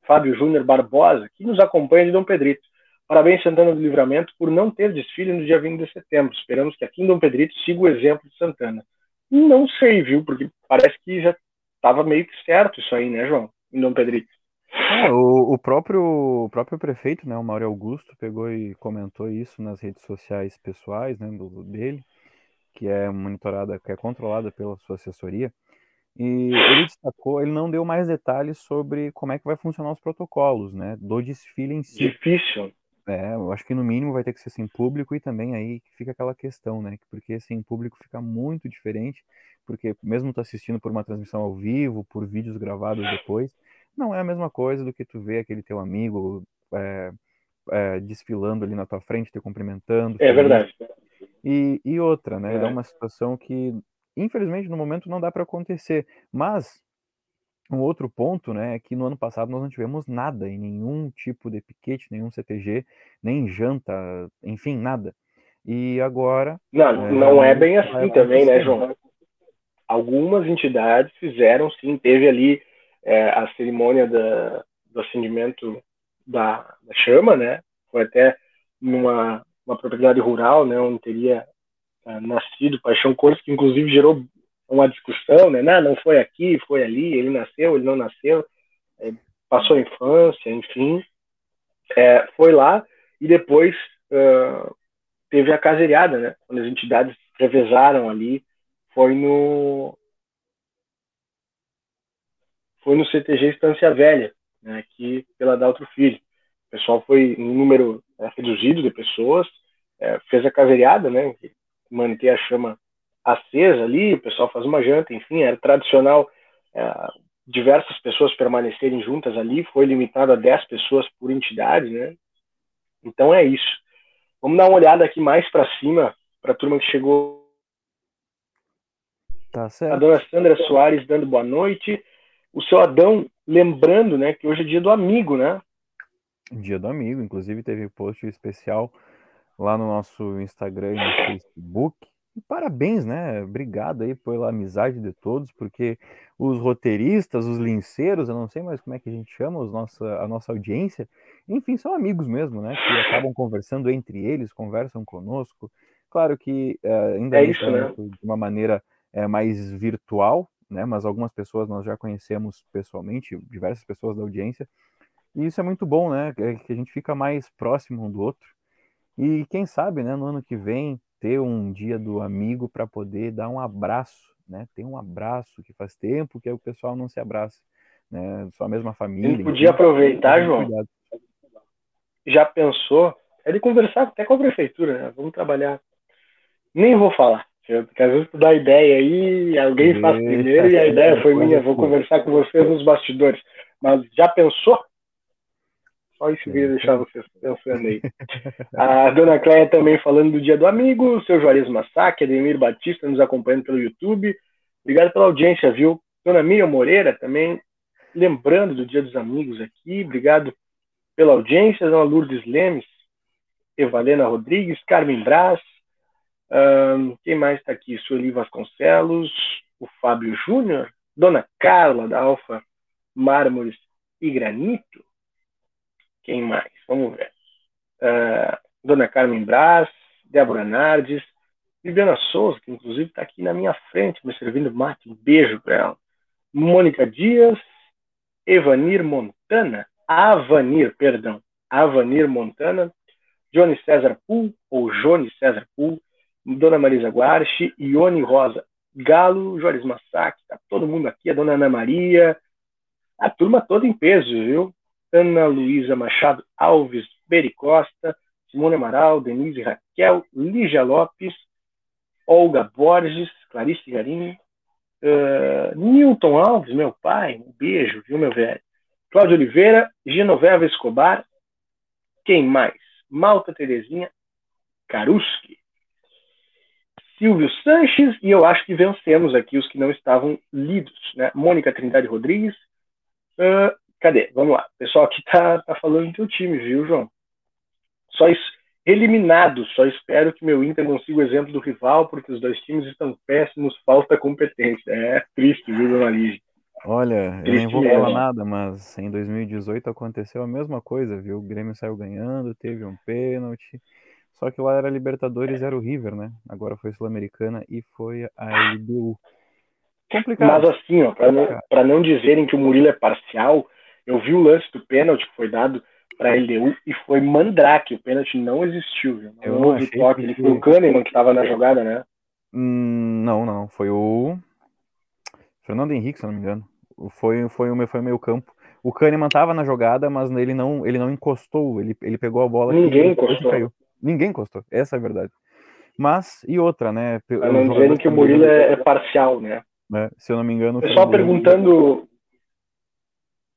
Fábio Júnior Barbosa, que nos acompanha de Dom Pedrito. Parabéns, Santana do Livramento, por não ter desfile no dia 20 de setembro. Esperamos que aqui em Dom Pedrito siga o exemplo de Santana. Não sei, viu? Porque parece que já estava meio que certo isso aí, né, João? Em Dom Pedrito. É, o, o, próprio, o próprio prefeito, né, o Mauro Augusto, pegou e comentou isso nas redes sociais pessoais né, do, dele, que é monitorada, que é controlada pela sua assessoria. E ele destacou, ele não deu mais detalhes sobre como é que vai funcionar os protocolos, né, do desfile em si. Difícil. É, eu acho que no mínimo vai ter que ser sem público e também aí fica aquela questão, né, porque sem público fica muito diferente, porque mesmo tu assistindo por uma transmissão ao vivo, por vídeos gravados depois, não é a mesma coisa do que tu ver aquele teu amigo é, é, desfilando ali na tua frente, te cumprimentando. É verdade. E, e outra, né? É. é uma situação que, infelizmente, no momento não dá para acontecer. Mas um outro ponto, né, é que no ano passado nós não tivemos nada em nenhum tipo de piquete, nenhum CTG, nem janta, enfim, nada. E agora. Não, é, não é bem assim também, né, João? Algumas entidades fizeram sim, teve ali é, a cerimônia da, do acendimento da, da, chama, né? Foi até numa uma propriedade rural, né, onde teria é, nascido Paixão Cores, que inclusive gerou uma discussão, né? Não, não foi aqui, foi ali, ele nasceu, ele não nasceu, é, passou a infância, enfim. É, foi lá e depois uh, teve a caseiriada, né? Quando as entidades revezaram ali, foi no foi no CTG Estância Velha, né, aqui pela Daltro Filho. O pessoal foi um número é, reduzido de pessoas, é, fez a caseiriada, né, manter a chama acesa ali, o pessoal faz uma janta, enfim, era tradicional é, diversas pessoas permanecerem juntas ali, foi limitado a 10 pessoas por entidade, né? Então é isso. Vamos dar uma olhada aqui mais para cima para a turma que chegou. Tá certo. A dona Sandra Soares dando boa noite. O seu Adão lembrando, né, que hoje é dia do amigo, né? Dia do amigo, inclusive teve post especial lá no nosso Instagram e no Facebook. E parabéns, né? Obrigado aí pela amizade de todos, porque os roteiristas, os linceiros, eu não sei mais como é que a gente chama, os nossa, a nossa audiência, enfim, são amigos mesmo, né? Que acabam conversando entre eles, conversam conosco. Claro que uh, ainda é isso, né? de uma maneira é, mais virtual, né? Mas algumas pessoas nós já conhecemos pessoalmente, diversas pessoas da audiência, e isso é muito bom, né? Que a gente fica mais próximo um do outro. E quem sabe, né, no ano que vem, ter um dia do amigo para poder dar um abraço, né? Ter um abraço que faz tempo que o pessoal não se abraça, né? Só a mesma família. Ele podia aproveitar, João. Cuidado. Já pensou? É de conversar até com a prefeitura, né? Vamos trabalhar. Nem vou falar. Porque às vezes tu dá ideia aí, alguém faz primeiro e a ideia foi minha. Vou *laughs* conversar com vocês nos bastidores. Mas já pensou? Só isso que eu ia deixar vocês pensando aí. A dona Cléia também falando do dia do amigo, o seu Juarez Massac, Ademir Batista nos acompanhando pelo YouTube. Obrigado pela audiência, viu? Dona Miriam Moreira também lembrando do dia dos amigos aqui. Obrigado pela audiência. Dona Lourdes Lemes, Evalena Rodrigues, Carmen Brás. Um, quem mais está aqui? Sueli Vasconcelos, o Fábio Júnior, Dona Carla da Alfa Mármores e Granito. Quem mais? Vamos ver. Uh, Dona Carmen Brás, Débora Nardes, Viviana Souza, que inclusive está aqui na minha frente, me servindo mate. Um beijo para ela. Mônica Dias, Evanir Montana, Avanir, perdão, Avanir Montana, Johnny César Pool, ou Johnny César Pool, Dona Marisa Guarchi, Ione Rosa Galo, Juarez Massac, tá todo mundo aqui, a Dona Ana Maria, a turma toda em peso, viu? Ana Luísa Machado Alves Bericosta, Simone Amaral, Denise Raquel, Lígia Lopes, Olga Borges, Clarice Garim, uh, Newton Alves, meu pai, um beijo, viu, meu velho? Cláudio Oliveira, Genoveva Escobar, quem mais? Malta Terezinha Karuski, Silvio Sanches, e eu acho que vencemos aqui os que não estavam lidos, né? Mônica Trindade Rodrigues, uh, Cadê? Vamos lá. O pessoal aqui tá, tá falando do teu time, viu, João? Só isso. Eliminado. Só espero que meu Inter consiga o exemplo do rival, porque os dois times estão péssimos, falta competência. É triste, viu, dona Lígia? Olha, eu nem vou falar nada, mas em 2018 aconteceu a mesma coisa, viu? O Grêmio saiu ganhando, teve um pênalti. Só que lá era Libertadores, era o River, né? Agora foi Sul-Americana e foi a LDU. Complicado. Mas assim, ó, para não, não dizerem que o Murilo é parcial, eu vi o lance do pênalti que foi dado para a LDU e foi mandrake. O pênalti não existiu. Viu? Não eu houve toque. Ele foi o Kahneman que estava na jogada, né? Hum, não, não. Foi o Fernando Henrique, se não me engano. Foi, foi, o, foi meio campo. O Kahneman estava na jogada, mas ele não, ele não encostou. Ele, ele pegou a bola. Ninguém encostou. Caiu. Ninguém encostou. Essa é a verdade. Mas, e outra, né? Pra não dizerem que o Murilo é, é parcial, né? É, se eu não me engano. O pessoal perguntando.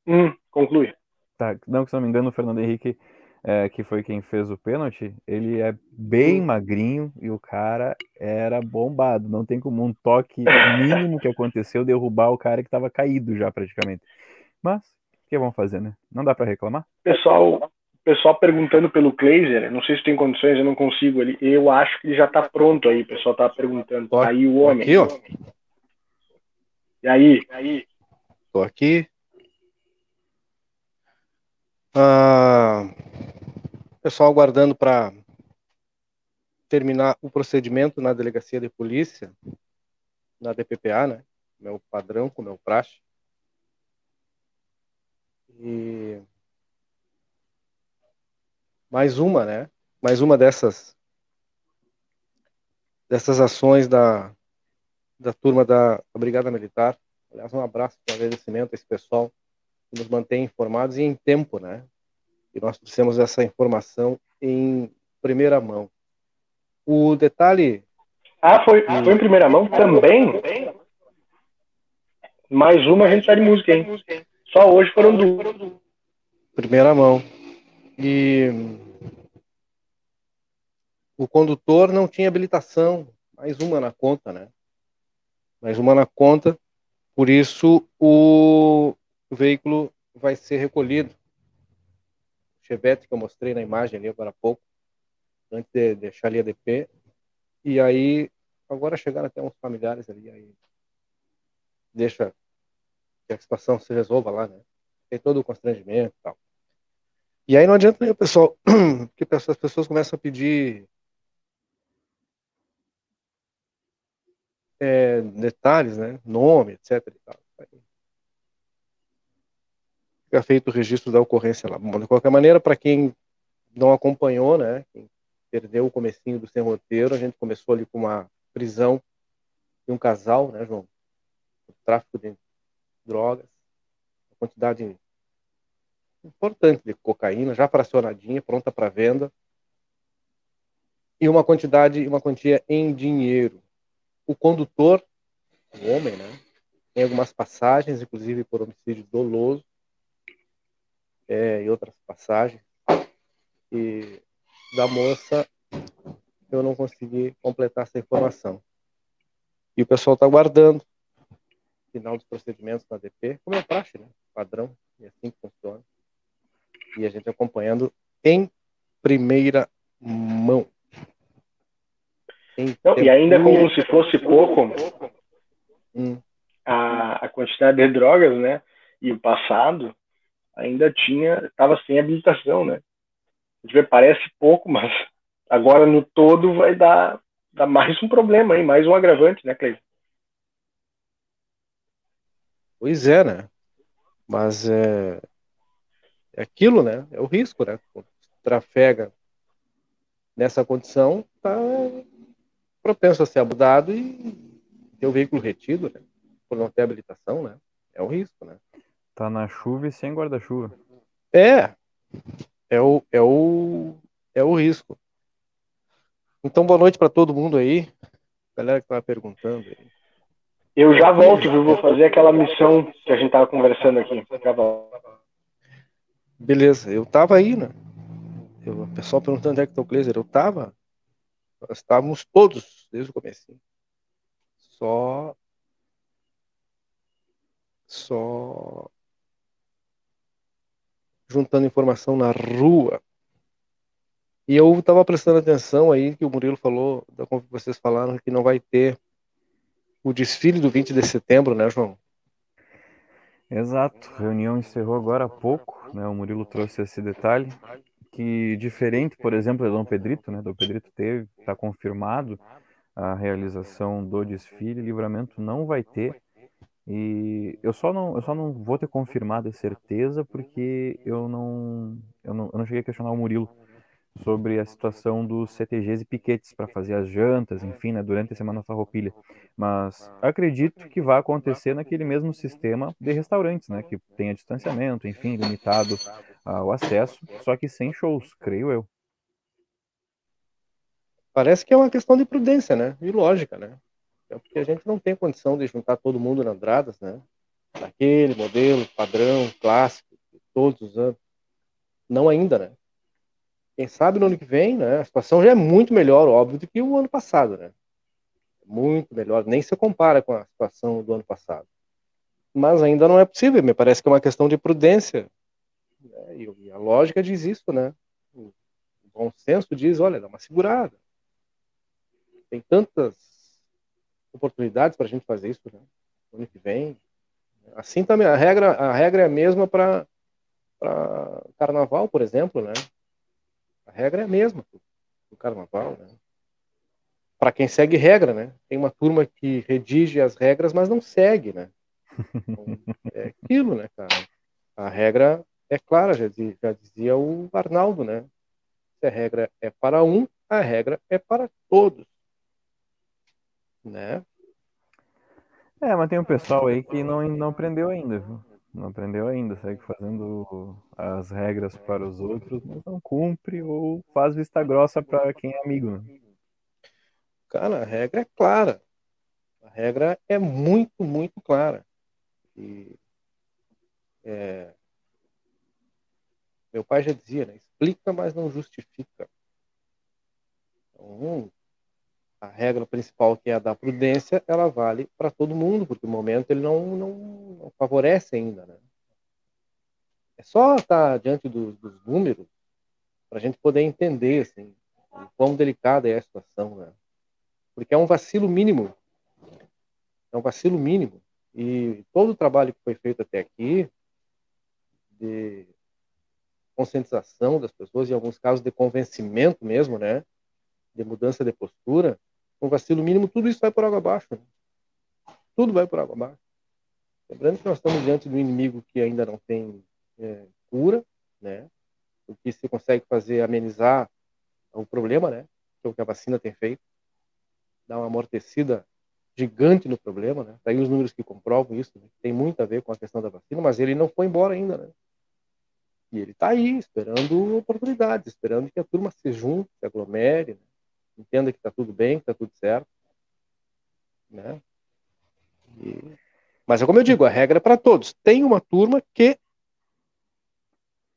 Hum, conclui. Tá, não, que se não me engano, o Fernando Henrique, é, que foi quem fez o pênalti, ele é bem hum. magrinho e o cara era bombado. Não tem como um toque mínimo que aconteceu derrubar o cara que estava caído já praticamente. Mas, o que vamos fazer, né? Não dá para reclamar? Pessoal, pessoal perguntando pelo Kleiser, não sei se tem condições, eu não consigo. Ele, eu acho que ele já está pronto aí. O pessoal tá perguntando. Tô, aí o homem. Aqui, ó. E aí? E aí? Tô aqui. Ah, pessoal aguardando para terminar o procedimento na delegacia de polícia, na DPPA, né? Meu padrão, com meu praxe. E mais uma, né? Mais uma dessas dessas ações da da turma da, da Brigada Militar. Aliás, um abraço, um agradecimento a esse pessoal nos mantém informados e em tempo, né? E nós trouxemos essa informação em primeira mão. O detalhe. Ah, foi, foi em primeira mão também? Mais uma a gente sai de música, hein? Só hoje foram duas. Primeira mão. E o condutor não tinha habilitação, mais uma na conta, né? Mais uma na conta, por isso o, o veículo vai ser recolhido. O Chevette que eu mostrei na imagem ali agora há pouco, antes de deixar ali a DP. E aí, agora chegaram até uns familiares ali, aí deixa que a situação se resolva lá, né? Tem todo o constrangimento e tal. E aí não adianta nem o pessoal, *clears throat* porque as pessoas começam a pedir é, detalhes, né? Nome, etc. Fica feito o registro da ocorrência lá. Bom, de qualquer maneira, para quem não acompanhou, né? Quem perdeu o comecinho do sem roteiro, a gente começou ali com uma prisão de um casal, né, João? Tráfico de drogas, uma quantidade importante de cocaína, já fracionadinha, pronta para venda, e uma quantidade, uma quantia em dinheiro. O condutor, o homem, né, tem algumas passagens, inclusive por homicídio doloso, é, e outras passagens, e da moça eu não consegui completar essa informação. E o pessoal está aguardando final dos procedimentos na DP, como é praxe, né? Padrão, e é assim que funciona. E a gente acompanhando em primeira mão. Não, e ainda como se fosse pouco, hum. a, a quantidade de drogas, né? E o passado ainda tinha, estava sem habilitação, né? A gente vê, parece pouco, mas agora no todo vai dar, dar mais um problema aí, mais um agravante, né, Cleiton? Pois é, né? Mas é, é aquilo, né? É o risco, né? Trafega nessa condição, tá propenso a ser abusado e ter o veículo retido, né? Por não ter habilitação, né? É o risco, né? Tá na chuva e sem guarda-chuva. É. É o, é o, é o risco. Então, boa noite para todo mundo aí. Galera que tava perguntando aí. Eu já volto, viu? Vou fazer aquela missão que a gente tava conversando aqui. Já volto. Beleza, eu tava aí, né? Eu, o pessoal perguntando onde é que tá o Kleiser. Eu tava. Nós estávamos todos desde o começo. Só. Só. Juntando informação na rua. E eu estava prestando atenção aí que o Murilo falou, como vocês falaram, que não vai ter o desfile do 20 de setembro, né, João? Exato. A reunião encerrou agora há pouco, né? O Murilo trouxe esse detalhe que diferente, por exemplo, do Dom Pedrito, né? Dom Pedrito teve, está confirmado a realização do desfile, livramento não vai ter. E eu só não, eu só não vou ter confirmado a certeza porque eu não, eu não, eu não cheguei a questionar o Murilo sobre a situação dos CTGs e piquetes para fazer as jantas, enfim, né, durante a Semana Farroupilha. Mas acredito que vai acontecer naquele mesmo sistema de restaurantes, né, que tenha distanciamento, enfim, limitado ao acesso, só que sem shows, creio eu. Parece que é uma questão de prudência, né, e lógica, né, é porque a gente não tem condição de juntar todo mundo na Andradas, né, daquele modelo padrão, clássico, todos os anos. Não ainda, né? Quem sabe no ano que vem, né? A situação já é muito melhor, óbvio, do que o ano passado, né? Muito melhor, nem se compara com a situação do ano passado. Mas ainda não é possível, me parece que é uma questão de prudência. Né? E a lógica diz isso, né? O bom senso diz, olha, dá uma segurada. Tem tantas oportunidades para a gente fazer isso, né? No ano que vem. Assim também, a regra, a regra é a mesma para carnaval, por exemplo, né? A regra é a mesma do carnaval, né? Para quem segue regra, né? Tem uma turma que redige as regras, mas não segue, né? Então, é aquilo, né, cara? A regra é clara, já dizia, já dizia o Arnaldo, né? Se a regra é para um, a regra é para todos, né? É, mas tem um pessoal aí que não, não aprendeu ainda, viu? Não aprendeu ainda, segue fazendo as regras para os outros, mas não cumpre ou faz vista grossa para quem é amigo. Né? Cara, a regra é clara. A regra é muito, muito clara. E, é, meu pai já dizia, né? explica, mas não justifica. Então, a regra principal, que é a da prudência, ela vale para todo mundo, porque o momento ele não, não, não favorece ainda. Né? É só estar diante dos, dos números para a gente poder entender assim, o quão delicada é a situação. Né? Porque é um vacilo mínimo. É um vacilo mínimo. E todo o trabalho que foi feito até aqui, de conscientização das pessoas, em alguns casos de convencimento mesmo, né? De mudança de postura, um vacilo mínimo, tudo isso vai por água abaixo. Né? Tudo vai por água abaixo. Lembrando que nós estamos diante de um inimigo que ainda não tem é, cura, né? O que se consegue fazer amenizar o problema, né? Que é o que a vacina tem feito. Dar uma amortecida gigante no problema, né? Daí os números que comprovam isso, né? tem muito a ver com a questão da vacina, mas ele não foi embora ainda, né? E ele está aí, esperando oportunidades, esperando que a turma se junte, se aglomere, né? Entenda que está tudo bem, que está tudo certo. Né? E... Mas é como eu digo, a regra é para todos. Tem uma turma que.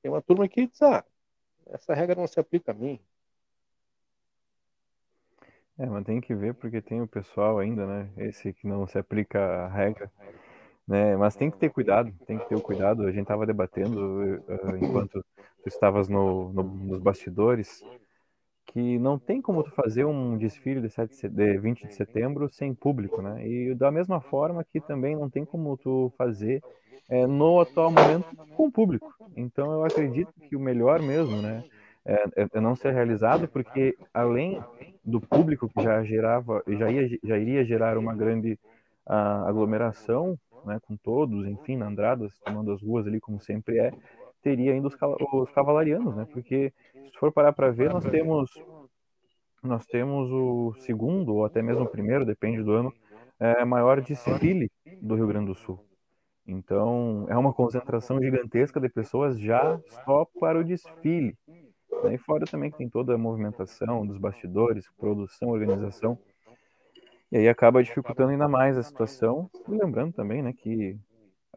Tem uma turma que diz, ah, essa regra não se aplica a mim. É, mas tem que ver porque tem o pessoal ainda, né? Esse que não se aplica a regra né? Mas tem que ter cuidado, tem que ter o cuidado. A gente estava debatendo uh, enquanto tu estavas no, no, nos bastidores que não tem como tu fazer um desfile de, 7, de 20 de setembro sem público, né? E da mesma forma que também não tem como tu fazer é, no atual momento com público. Então eu acredito que o melhor mesmo, né? É, é, é não ser realizado porque além do público que já gerava já ia já iria gerar uma grande uh, aglomeração né, com todos, enfim, na Andradas, tomando as ruas ali como sempre é, teria ainda os, os cavalarianos, né? Porque se for parar para ver, nós temos nós temos o segundo ou até mesmo o primeiro, depende do ano, é, maior desfile do Rio Grande do Sul. Então, é uma concentração gigantesca de pessoas já só para o desfile. E fora também que tem toda a movimentação dos bastidores, produção, organização. E aí acaba dificultando ainda mais a situação. E lembrando também, né, que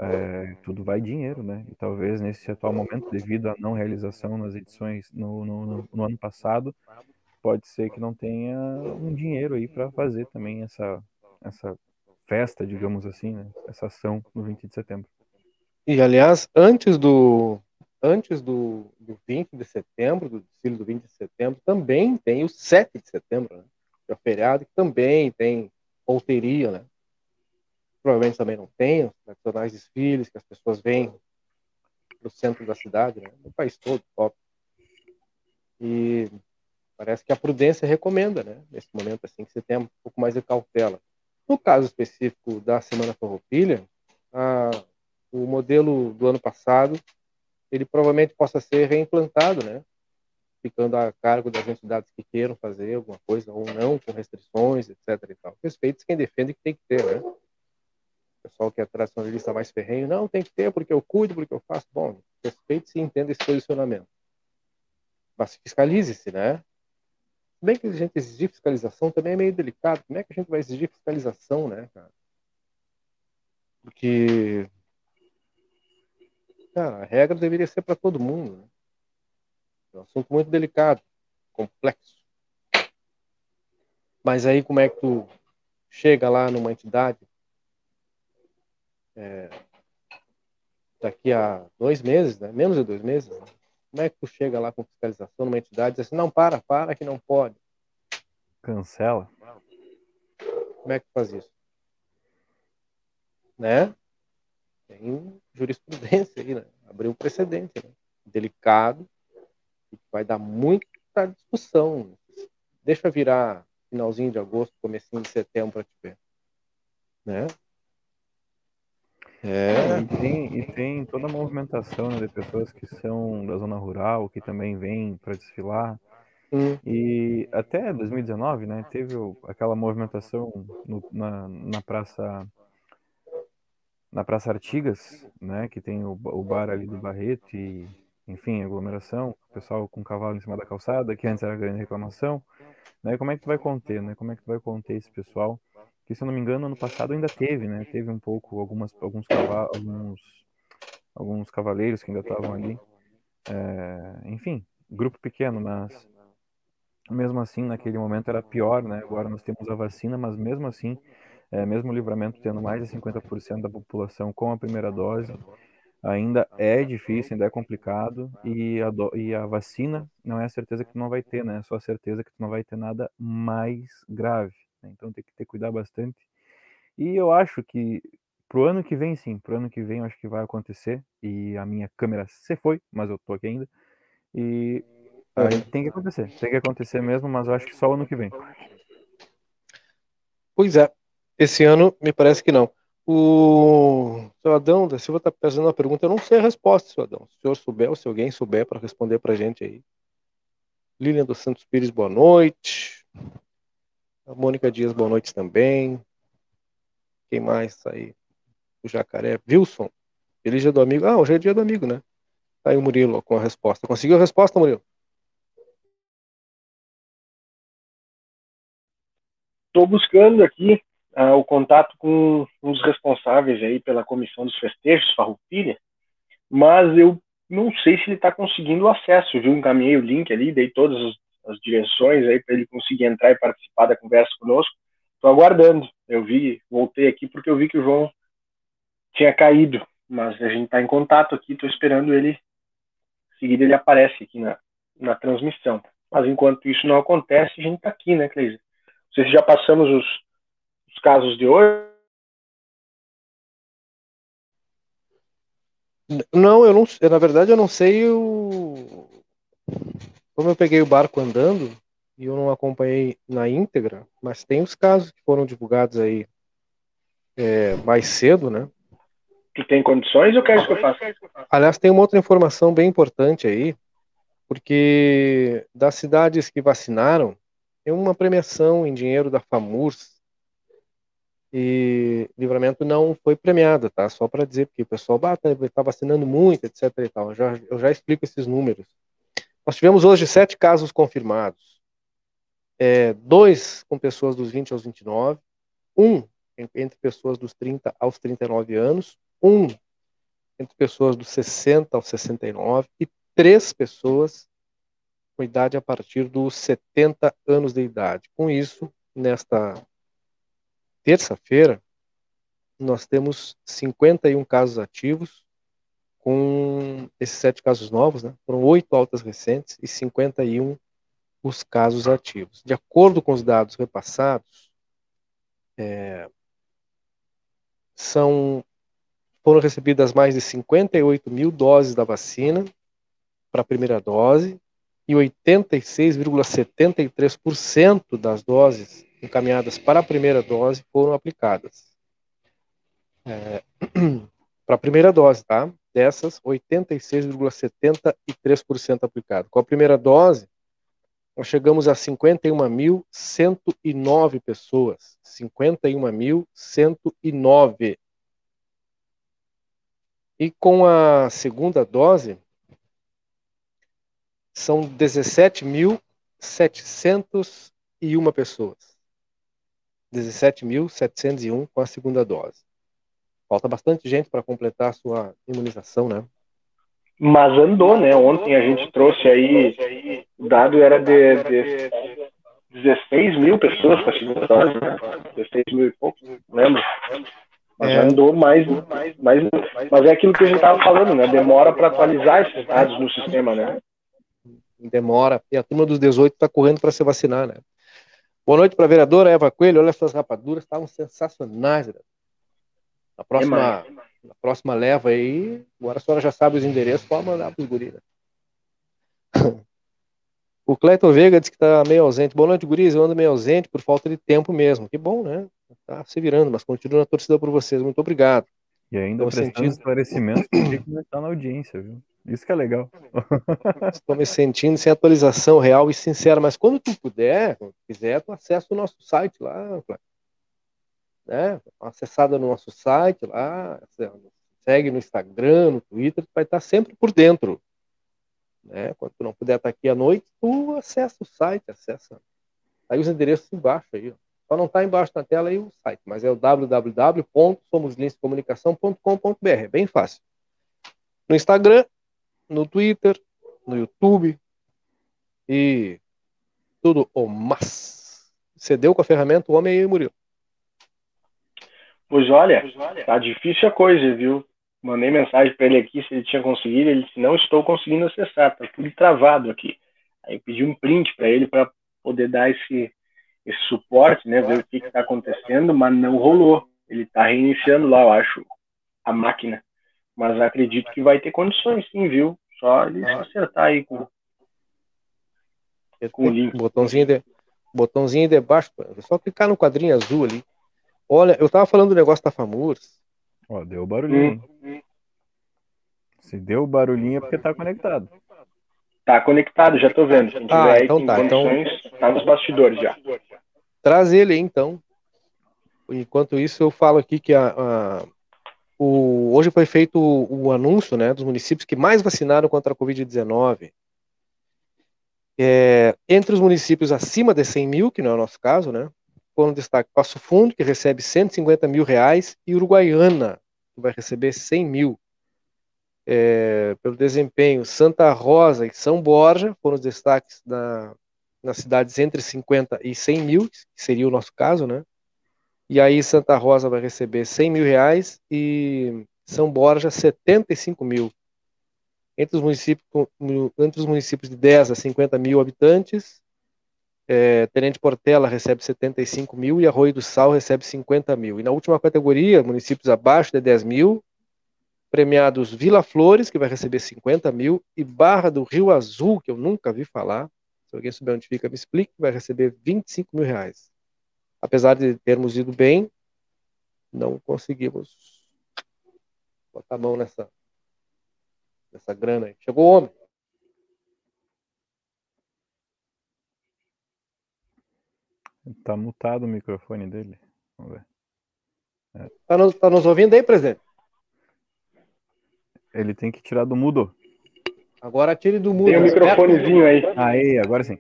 é, tudo vai dinheiro, né? E talvez nesse atual momento, devido à não realização nas edições no, no, no ano passado, pode ser que não tenha um dinheiro aí para fazer também essa, essa festa, digamos assim, né? Essa ação no 20 de setembro. E aliás, antes do antes do, do 20 de setembro, do desfile do 20 de setembro, também tem o 7 de setembro, né? é feriado, que também tem polteria, né? Provavelmente também não tem os tradicionais desfiles que as pessoas vêm para o centro da cidade, né? No país todo, top. E parece que a prudência recomenda, né? Nesse momento, assim, que você tenha um pouco mais de cautela. No caso específico da Semana Farroupilha, o modelo do ano passado, ele provavelmente possa ser reimplantado, né? ficando a cargo das entidades que queiram fazer alguma coisa ou não, com restrições, etc. E tal. Respeite quem defende que tem que ter, né? Pessoal que é tradicionalista mais ferrenho, não, tem que ter porque eu cuido, porque eu faço. Bom, respeite-se e entenda esse posicionamento. Mas fiscalize-se, né? Bem que a gente exigir fiscalização também é meio delicado. Como é que a gente vai exigir fiscalização, né, cara? Porque, cara, a regra deveria ser para todo mundo, né? É um assunto muito delicado, complexo. Mas aí como é que tu chega lá numa entidade é, daqui a dois meses, né? menos de dois meses, né? como é que tu chega lá com fiscalização numa entidade e diz assim, não, para, para, que não pode. Cancela. Como é que tu faz isso? Né? Tem jurisprudência aí, né? Abriu um precedente, né? Delicado, vai dar muita discussão. Deixa virar finalzinho de agosto, comecinho de setembro para te ver. Né? É. E tem, e tem toda a movimentação né, de pessoas que são da zona rural, que também vêm para desfilar. Hum. E até 2019, né, teve aquela movimentação no, na, na praça na Praça Artigas, né, que tem o, o bar ali do Barreto e enfim, aglomeração, o pessoal com cavalo em cima da calçada, que antes era grande reclamação, né? Como é que tu vai conter, né? Como é que tu vai conter esse pessoal? Que se eu não me engano, ano passado ainda teve, né? Teve um pouco algumas alguns alguns alguns cavaleiros que ainda estavam ali. É, enfim, grupo pequeno, mas mesmo assim, naquele momento era pior, né? Agora nós temos a vacina, mas mesmo assim, é, mesmo o livramento tendo mais de 50% da população com a primeira dose, ainda é difícil, ainda é complicado, e a, do, e a vacina não é a certeza que tu não vai ter, né? É só a certeza que tu não vai ter nada mais grave. Né? Então tem que ter cuidar bastante. E eu acho que pro ano que vem, sim, pro ano que vem eu acho que vai acontecer, e a minha câmera se foi, mas eu tô aqui ainda, e aí tem que acontecer, tem que acontecer mesmo, mas eu acho que só o ano que vem. Pois é, esse ano me parece que não. O seu Adão da Silva está fazendo uma pergunta, eu não sei a resposta, seu Adão. Se o senhor souber ou se alguém souber para responder para a gente aí. Lilian dos Santos Pires, boa noite. A Mônica Dias, boa noite também. Quem mais tá aí? O Jacaré. Wilson. Feliz dia do amigo. Ah, hoje é dia do amigo, né? Tá aí o Murilo com a resposta. Conseguiu a resposta, Murilo? Estou buscando aqui uh, o contato com dos responsáveis aí pela comissão dos festejos, Farroupilha, mas eu não sei se ele está conseguindo acesso, viu? Encaminhei o link ali, dei todas as, direções aí para ele conseguir entrar e participar da conversa conosco. Estou aguardando. Eu vi, voltei aqui porque eu vi que o João tinha caído, mas a gente está em contato aqui, estou esperando ele. Em seguida ele aparece aqui na, na transmissão. Mas enquanto isso não acontece, a gente está aqui, né, Cleise? Não sei se já passamos os, os casos de hoje. Não, eu não, na verdade eu não sei o como eu peguei o barco andando e eu não acompanhei na íntegra, mas tem os casos que foram divulgados aí é, mais cedo, né? Tu tem condições ou queres que eu faça? Aliás, tem uma outra informação bem importante aí, porque das cidades que vacinaram, tem uma premiação em dinheiro da FAMURS e Livramento não foi premiada, tá? Só para dizer, porque o pessoal está tá vacinando muito, etc. E tal. Eu já, eu já explico esses números. Nós tivemos hoje sete casos confirmados. É, dois com pessoas dos 20 aos 29, um entre pessoas dos 30 aos 39 anos, um entre pessoas dos 60 aos 69 e três pessoas com idade a partir dos 70 anos de idade. Com isso, nesta terça-feira, nós temos 51 casos ativos, com esses sete casos novos, né? Foram oito altas recentes e 51 os casos ativos. De acordo com os dados repassados, é, são foram recebidas mais de 58 mil doses da vacina para a primeira dose e 86,73% das doses encaminhadas para a primeira dose foram aplicadas. É, *clears throat* para a primeira dose, tá? Dessas, 86,73% aplicado. Com a primeira dose, nós chegamos a 51.109 pessoas. 51.109. E com a segunda dose, são 17.701 pessoas. 17.701 com a segunda dose. Falta bastante gente para completar a sua imunização, né? Mas andou, né? Ontem a gente trouxe aí, o dado era de, de 16 mil pessoas com a segunda dose, né? 16 mil e poucos, lembra? Mas é. andou mais, mais, mais. Mas é aquilo que a gente estava falando, né? Demora para atualizar esses dados no sistema, né? Demora. E a turma dos 18 está correndo para se vacinar, né? Boa noite para a vereadora Eva Coelho. Olha, essas rapaduras estavam sensacionais. Né? Na próxima, na próxima leva aí, agora a senhora já sabe os endereços, pode mandar para os guris. Né? *laughs* o Cleiton Veiga disse que está meio ausente. Boa noite, guris. Eu ando meio ausente por falta de tempo mesmo. Que bom, né? Tá se virando, mas continuo na torcida por vocês. Muito obrigado. E ainda prestando sentindo... esclarecimentos que está na audiência, viu? Isso que é legal. *laughs* Estou me sentindo sem atualização real e sincera, mas quando tu puder, quando quiser, tu acessa o nosso site lá, né? Acessada no nosso site lá, segue no Instagram, no Twitter, tu vai estar sempre por dentro. Né? Quando tu não puder estar aqui à noite, tu acessa o site, acessa. Aí os endereços embaixo aí, ó. Só não está embaixo na tela aí o site, mas é o www.somoslinscomunicação.com.br. É bem fácil. No Instagram, no Twitter, no YouTube e tudo o mas. Cedeu com a ferramenta o homem aí, Murilo. Pois olha, tá difícil a coisa, viu? Mandei mensagem para ele aqui se ele tinha conseguido, ele disse, não estou conseguindo acessar, tá tudo travado aqui. Aí pedi um print para ele para poder dar esse, esse suporte, né, ver o que está acontecendo, mas não rolou. Ele está reiniciando lá, eu acho, a máquina. Mas acredito que vai ter condições, sim, viu? Só ele acertar aí com, com o link. Botãozinho de, botãozinho de baixo, é só clicar no quadrinho azul ali. Olha, eu tava falando do negócio da FAMURS. Ó, deu barulhinho. Hum. Se deu barulhinho é porque tá conectado. Tá conectado, já tô vendo. Quem ah, aí, então tá. Então... Tá nos bastidores já. Traz ele aí, então. Enquanto isso, eu falo aqui que a, a o, hoje foi feito o, o, anúncio né, dos municípios que mais vacinaram contra a Covid-19. É, entre os municípios acima de 100 mil, que não é o nosso caso, né, foram destaque Passo Fundo, que recebe 150 mil reais, e Uruguaiana, que vai receber 100 mil é, pelo desempenho. Santa Rosa e São Borja foram os destaques da, nas cidades entre 50 e 100 mil, que seria o nosso caso, né? E aí Santa Rosa vai receber 100 mil reais e São Borja 75 mil. Entre os municípios, entre os municípios de 10 a 50 mil habitantes, é, Tenente Portela recebe 75 mil e Arroio do Sal recebe 50 mil. E na última categoria, municípios abaixo de 10 mil, premiados Vila Flores, que vai receber 50 mil, e Barra do Rio Azul, que eu nunca vi falar, se alguém souber onde fica, me explique, vai receber 25 mil reais. Apesar de termos ido bem, não conseguimos botar a mão nessa, nessa grana aí. Chegou o homem. Tá mutado o microfone dele. Vamos ver. É. Tá, nos, tá nos ouvindo aí, presidente? Ele tem que tirar do mudo. Agora tire do mudo. Tem um microfonezinho aí. Aí, agora sim.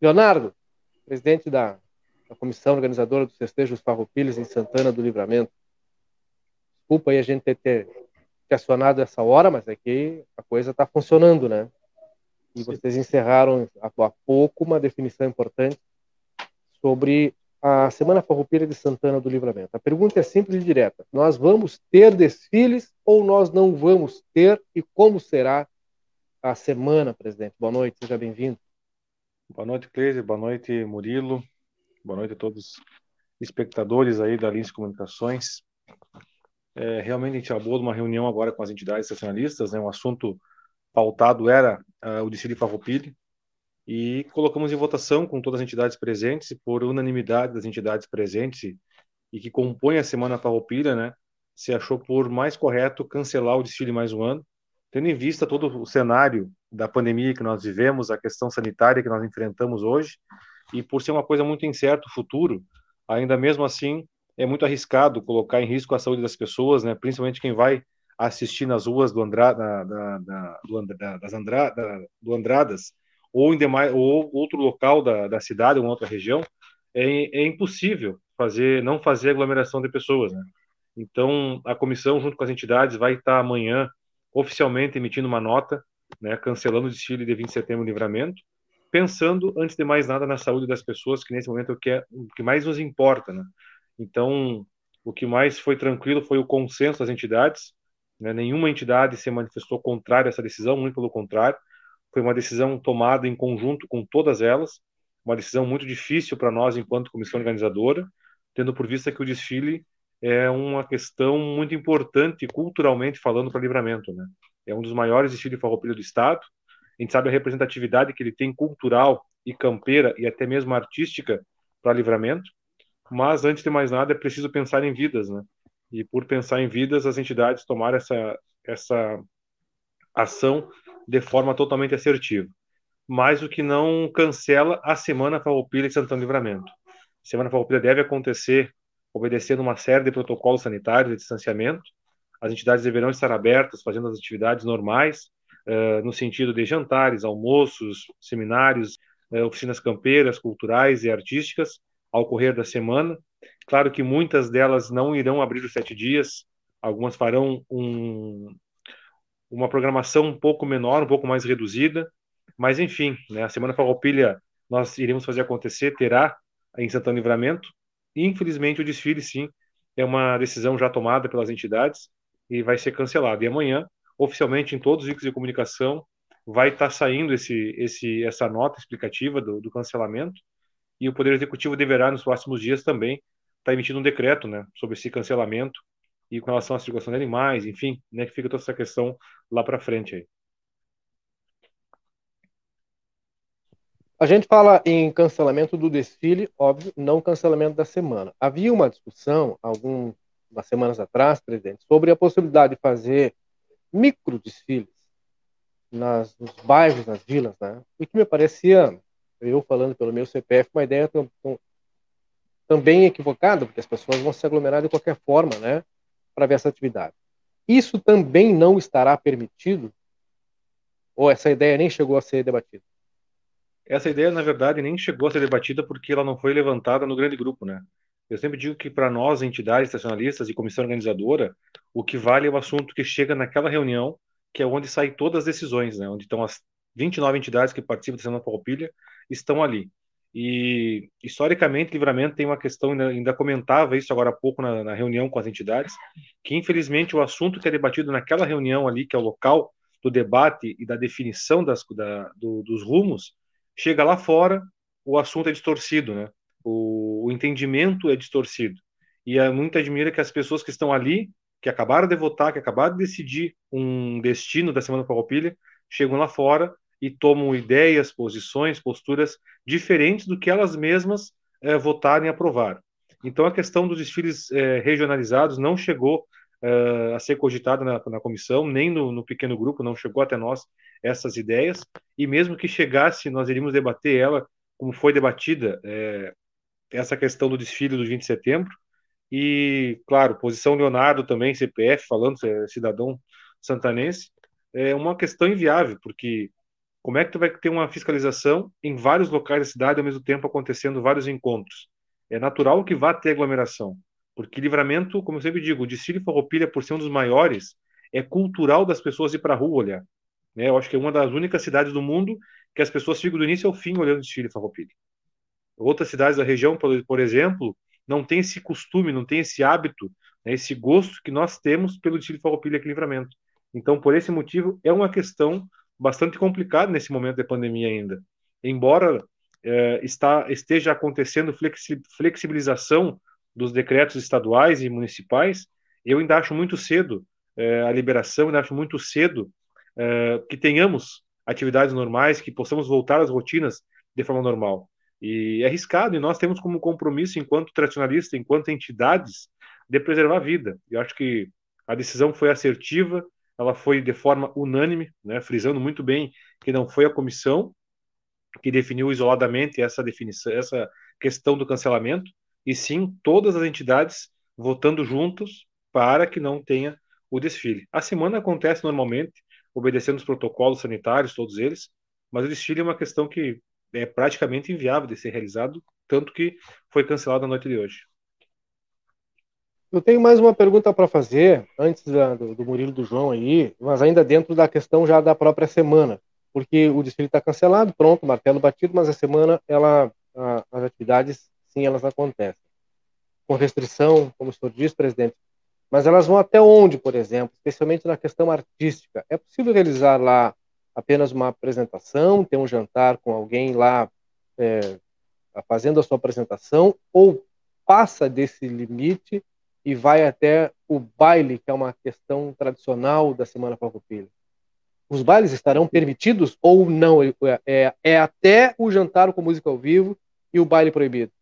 Leonardo, presidente da, da comissão organizadora dos festejos Farroupilhas em Santana do Livramento. Desculpa aí a gente ter, ter, ter acionado essa hora, mas é que a coisa está funcionando, né? E vocês encerraram há, há pouco uma definição importante sobre a Semana Farroupilha de Santana do Livramento. A pergunta é simples e direta. Nós vamos ter desfiles ou nós não vamos ter? E como será a semana, presidente? Boa noite, seja bem-vindo. Boa noite, Cleise. Boa noite, Murilo. Boa noite a todos os espectadores aí da Lins Comunicações. É, realmente a gente acabou de uma reunião agora com as entidades estacionalistas, né? Um assunto pautado era uh, o desfile Farroupilha, e colocamos em votação com todas as entidades presentes, por unanimidade das entidades presentes e que compõem a Semana Farroupilha, né, se achou por mais correto cancelar o desfile mais um ano, tendo em vista todo o cenário da pandemia que nós vivemos, a questão sanitária que nós enfrentamos hoje, e por ser uma coisa muito incerta o futuro, ainda mesmo assim é muito arriscado colocar em risco a saúde das pessoas, né, principalmente quem vai assistir nas ruas do Andra, da, da, da, do, Andra, das Andra, do Andradas, ou em demais, ou outro local da, da cidade, uma outra região, é, é impossível fazer, não fazer aglomeração de pessoas, né? Então, a comissão, junto com as entidades, vai estar amanhã oficialmente emitindo uma nota, né, cancelando o desfile de 20 de setembro livramento, pensando, antes de mais nada, na saúde das pessoas, que nesse momento é o que, é, o que mais nos importa. Né? Então, o que mais foi tranquilo foi o consenso das entidades, né? nenhuma entidade se manifestou contrária a essa decisão, muito pelo contrário, foi uma decisão tomada em conjunto com todas elas, uma decisão muito difícil para nós enquanto comissão organizadora, tendo por vista que o desfile é uma questão muito importante culturalmente falando para Livramento, né? É um dos maiores desfiles farroupilha do estado. A gente sabe a representatividade que ele tem cultural e campeira e até mesmo artística para Livramento. Mas antes de mais nada é preciso pensar em vidas, né? E por pensar em vidas, as entidades tomaram essa essa ação de forma totalmente assertiva. Mas o que não cancela a Semana Farroupilha e Santana Livramento. A Semana Farroupilha deve acontecer obedecendo uma série de protocolos sanitários de distanciamento. As entidades deverão estar abertas, fazendo as atividades normais, uh, no sentido de jantares, almoços, seminários, uh, oficinas campeiras, culturais e artísticas, ao correr da semana. Claro que muitas delas não irão abrir os sete dias, algumas farão um, uma programação um pouco menor, um pouco mais reduzida, mas enfim, né, a Semana Farroupilha nós iremos fazer acontecer, terá em Santana Livramento, infelizmente o desfile sim é uma decisão já tomada pelas entidades e vai ser cancelado. E amanhã, oficialmente em todos os veículos de comunicação, vai estar tá saindo esse, esse, essa nota explicativa do, do, cancelamento e o Poder Executivo deverá, nos próximos dias, também estar tá emitindo um decreto né, sobre esse cancelamento e com relação à circulação de animais, enfim, né, que fica toda essa questão lá para frente. Aí. A gente fala em cancelamento do desfile, óbvio, não cancelamento da semana. Havia uma discussão, algumas semanas atrás, presidente, sobre a possibilidade de fazer micro desfiles nas, nos bairros, nas vilas, né? E que me parecia, eu falando pelo meu CPF, uma ideia tão, tão, também equivocada, porque as pessoas vão se aglomerar de qualquer forma, né? Para ver essa atividade. Isso também não estará permitido? Ou essa ideia nem chegou a ser debatida? Essa ideia, na verdade, nem chegou a ser debatida porque ela não foi levantada no grande grupo, né? Eu sempre digo que para nós, entidades estacionalistas e comissão organizadora, o que vale é o assunto que chega naquela reunião que é onde saem todas as decisões, né? Onde estão as 29 entidades que participam da Semana Farroupilha, estão ali. E, historicamente, Livramento tem uma questão, ainda, ainda comentava isso agora há pouco na, na, reunião com as entidades, que infelizmente o assunto que é debatido naquela reunião ali, que é o local do debate e da definição das, da, do, dos rumos, chega lá fora, o assunto é distorcido, né? O, o entendimento é distorcido. E é muito admira que as pessoas que estão ali que acabaram de votar, que acabaram de decidir um destino da Semana Farroupilha, chegam lá fora e tomam ideias, posições, posturas diferentes do que elas mesmas é, votaram e aprovaram. Então, a questão dos desfiles é, regionalizados não chegou é, a ser cogitada na, na, comissão, nem no, no, pequeno grupo, não chegou até nós essas ideias, e mesmo que chegasse, nós iríamos debater ela, como foi debatida essa questão do desfile do 20 de setembro, e, claro, posição Leonardo também, CPF, falando, cidadão santanense, é uma questão inviável, porque como é que tu vai ter uma fiscalização em vários locais da cidade ao mesmo tempo acontecendo vários encontros? É natural que vá ter aglomeração, porque livramento, como eu sempre digo, o desfile Farroupilha, por ser um dos maiores, é cultural das pessoas ir para a rua olhar. Né? Eu acho que é uma das únicas cidades do mundo que as pessoas ficam do início ao fim olhando o desfile Farroupilha. Outras cidades da região, por, exemplo, não tem esse costume, não tem esse hábito, né, esse gosto que nós temos pelo desfile Farroupilha aqui Livramento. Então, por esse motivo, é uma questão bastante complicada nesse momento de pandemia ainda. Embora é, está, esteja acontecendo flexibilização dos decretos estaduais e municipais, eu ainda acho muito cedo é, a liberação, ainda acho muito cedo é, que tenhamos atividades normais, que possamos voltar às rotinas de forma normal. E é arriscado, e nós temos como compromisso, enquanto tradicionalista, enquanto entidades, de preservar a vida. Eu acho que a decisão foi assertiva, ela foi de forma unânime, né, frisando muito bem que não foi a comissão que definiu isoladamente essa definição, essa questão do cancelamento, e sim todas as entidades votando juntos para que não tenha o desfile. A semana acontece normalmente, obedecendo os protocolos sanitários, todos eles, mas o desfile é uma questão que é praticamente inviável de ser realizado, tanto que foi cancelado na noite de hoje. Eu tenho mais uma pergunta para fazer, antes da, do, do, Murilo do João aí, mas ainda dentro da questão já da própria semana, porque o desfile está cancelado, pronto, martelo batido, mas a semana, ela, a, as atividades, sim, elas acontecem. Com restrição, como o senhor disse, presidente, mas elas vão até onde, por exemplo, especialmente na questão artística? É possível realizar lá apenas uma apresentação, ter um jantar com alguém lá é, fazendo a sua apresentação, ou passa desse limite e vai até o baile, que é uma questão tradicional da Semana Farroupilha? Os bailes estarão permitidos ou não? É, é, é até o jantar com música ao vivo e o baile proibido?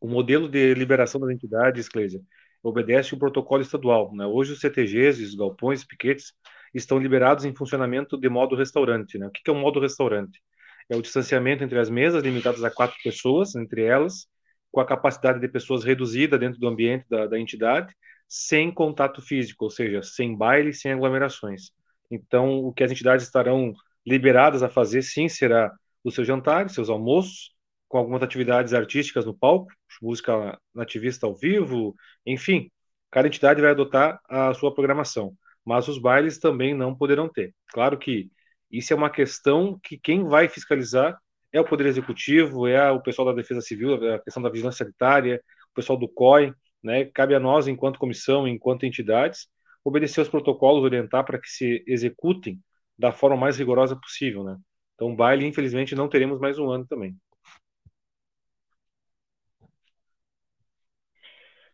O modelo de liberação das entidades, Cleisia, obedece o protocolo estadual. Né? Hoje os CTGs, os galpões, piquetes, estão liberados em funcionamento de modo restaurante. Né? O que é o modo restaurante? É o distanciamento entre as mesas, limitadas a quatro pessoas, entre elas, com a capacidade de pessoas reduzida dentro do ambiente da, da entidade, sem contato físico, ou seja, sem baile, sem aglomerações. Então, o que as entidades estarão liberadas a fazer, sim, será os seus jantares, seus almoços, com algumas atividades artísticas no palco, música nativista ao vivo, enfim, cada entidade vai adotar a sua programação mas os bailes também não poderão ter. Claro que isso é uma questão que quem vai fiscalizar é o Poder Executivo, é o pessoal da Defesa Civil, é a questão da vigilância sanitária, o pessoal do COI, né? Cabe a nós, enquanto comissão, enquanto entidades, obedecer os protocolos, orientar para que se executem da forma mais rigorosa possível, né? Então, baile, infelizmente, não teremos mais um ano também.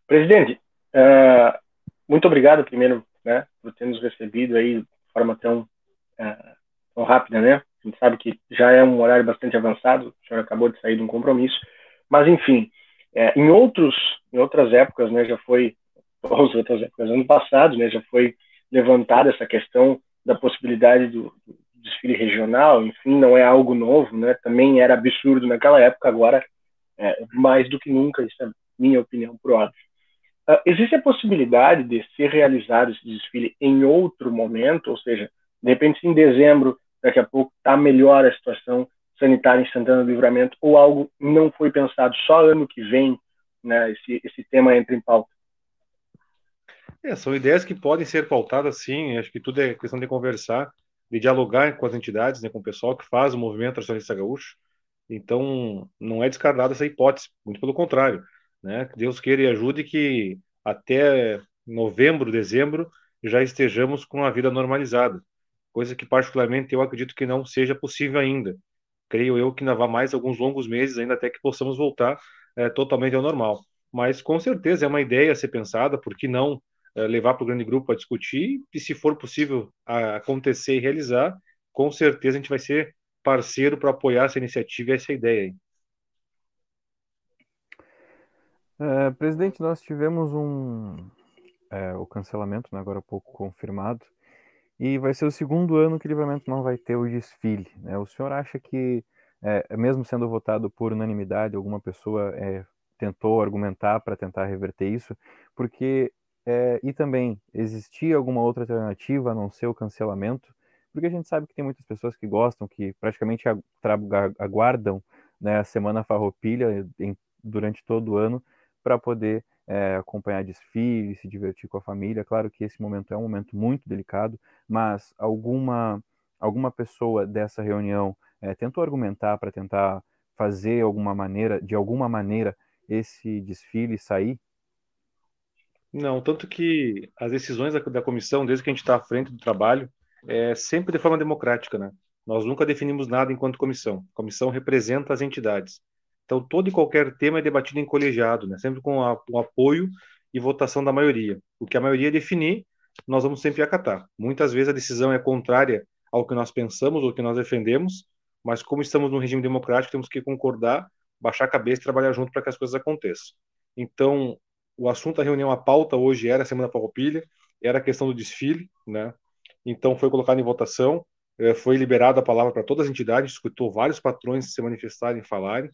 Presidente, uh, muito obrigado primeiro, né, por ter nos recebido aí de forma tão, uh, tão rápida, né? A gente sabe que já é um horário bastante avançado, o senhor acabou de sair de um compromisso, mas enfim, é, em outros, em outras épocas, né, já foi, ou outras épocas, ano passado, né, já foi levantada essa questão da possibilidade do, do, desfile regional, enfim, não é algo novo, né, também era absurdo naquela época, agora é, mais do que nunca, isso é minha opinião, por óbvio. Uh, existe a possibilidade de ser realizado esse desfile em outro momento, ou seja, de repente em dezembro daqui a pouco está melhor a situação sanitária em Santana do Livramento, ou algo não foi pensado só ano que vem, né, esse, esse tema entra em pauta? É, são ideias que podem ser pautadas sim, acho que tudo é questão de conversar, de dialogar com as entidades, né, com o pessoal que faz o movimento nacionalista gaúcho, então não é descartada essa hipótese, muito pelo contrário, né, que Deus queira e ajude que até novembro, dezembro, já estejamos com a vida normalizada coisa que particularmente eu acredito que não seja possível ainda. Creio eu que ainda vá mais alguns longos meses ainda até que possamos voltar é, totalmente ao normal. Mas com certeza é uma ideia a ser pensada, por que não é, levar para o grande grupo a discutir e se for possível a, acontecer e realizar, com certeza a gente vai ser parceiro para apoiar essa iniciativa e essa ideia aí. É, presidente, nós tivemos um é, o cancelamento, né, agora há pouco confirmado, e vai ser o segundo ano que o Livramento não vai ter o desfile. Né? O senhor acha que, é, mesmo sendo votado por unanimidade, alguma pessoa é, tentou argumentar para tentar reverter isso? Porque, é, e também, existia alguma outra alternativa a não ser o cancelamento? Porque a gente sabe que tem muitas pessoas que gostam, que praticamente aguardam né, a Semana Farroupilha em, durante todo o ano para poder é, acompanhar desfile, se divertir com a família. Claro que esse momento é um momento muito delicado, mas alguma, alguma pessoa dessa reunião é, tentou argumentar para tentar fazer alguma maneira, de alguma maneira, esse desfile sair? Não, tanto que as decisões da, da comissão, desde que a gente está à frente do trabalho, é sempre de forma democrática, né? Nós nunca definimos nada enquanto comissão. A comissão representa as entidades. Então, todo e qualquer tema é debatido em colegiado, né? sempre com o apoio e votação da maioria. O que a maioria definir, nós vamos sempre acatar. Muitas vezes a decisão é contrária ao que nós pensamos ou que nós defendemos, mas como estamos num regime democrático, temos que concordar, baixar a cabeça e trabalhar junto para que as coisas aconteçam. Então, o assunto da reunião, a pauta hoje era a Semana Farroupilha, era a questão do desfile, né? Então, foi colocado em votação, eh, foi liberada a palavra para todas as entidades, escutou vários patrões se manifestarem, falarem,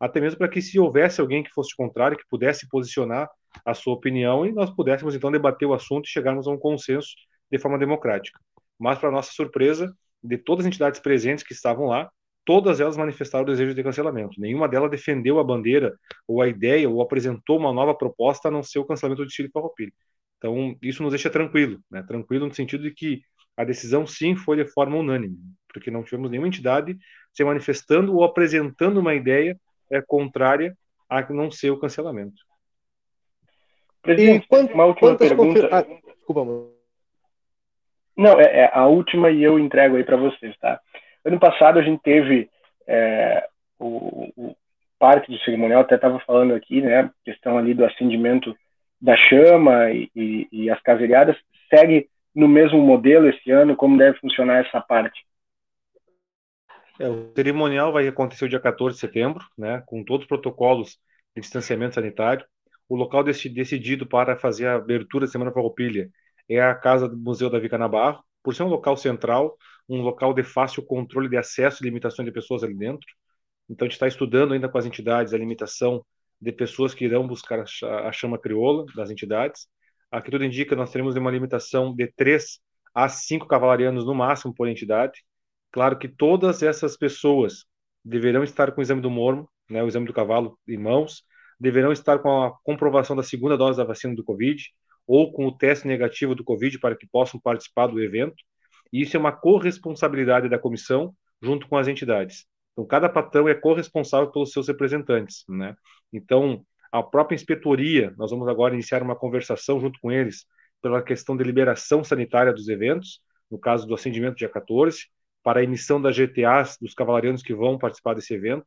até mesmo para que se houvesse alguém que fosse contrário, que pudesse posicionar a sua opinião e nós pudéssemos então debater o assunto e chegarmos a um consenso de forma democrática. Mas para nossa surpresa, de todas as entidades presentes que estavam lá, todas elas manifestaram o desejo de cancelamento. Nenhuma delas defendeu a bandeira ou a ideia ou apresentou uma nova proposta a não ser o cancelamento do Chile Farroupilha. Então, isso nos deixa tranquilo, né? Tranquilo no sentido de que a decisão sim foi de forma unânime, porque não tivemos nenhuma entidade se manifestando ou apresentando uma ideia é contrária a não ser o cancelamento. Presidente, quant, uma última pergunta. Confir... Ah, desculpa, mano. Não, é, é, a última e eu entrego aí para vocês, tá? Ano passado a gente teve é, o, o, parte do cerimonial, até estava falando aqui, né? Questão ali do acendimento da chama e, e, e as caseiriadas. Segue no mesmo modelo esse ano? Como deve funcionar essa parte? É, o cerimonial vai acontecer o dia 14 de setembro, né, com todos os protocolos de distanciamento sanitário. O local decidido para fazer a abertura da Semana Farroupilha é a Casa do Museu da Vica Navarro, por ser um local central, um local de fácil controle de acesso e limitação de pessoas ali dentro. Então, a gente está estudando ainda com as entidades a limitação de pessoas que irão buscar a chama crioula das entidades. Aqui tudo indica que nós teremos uma limitação de três a cinco cavalarianos no máximo por entidade. Claro que todas essas pessoas deverão estar com o exame do mormo, né, o exame do cavalo em mãos, deverão estar com a comprovação da segunda dose da vacina do Covid, ou com o teste negativo do Covid para que possam participar do evento. E isso é uma corresponsabilidade da comissão junto com as entidades. Então, cada patrão é corresponsável pelos seus representantes, né? Então, a própria inspetoria, nós vamos agora iniciar uma conversação junto com eles pela questão de liberação sanitária dos eventos, no caso do acendimento dia 14, para a emissão das GTAs dos cavalarianos que vão participar desse evento.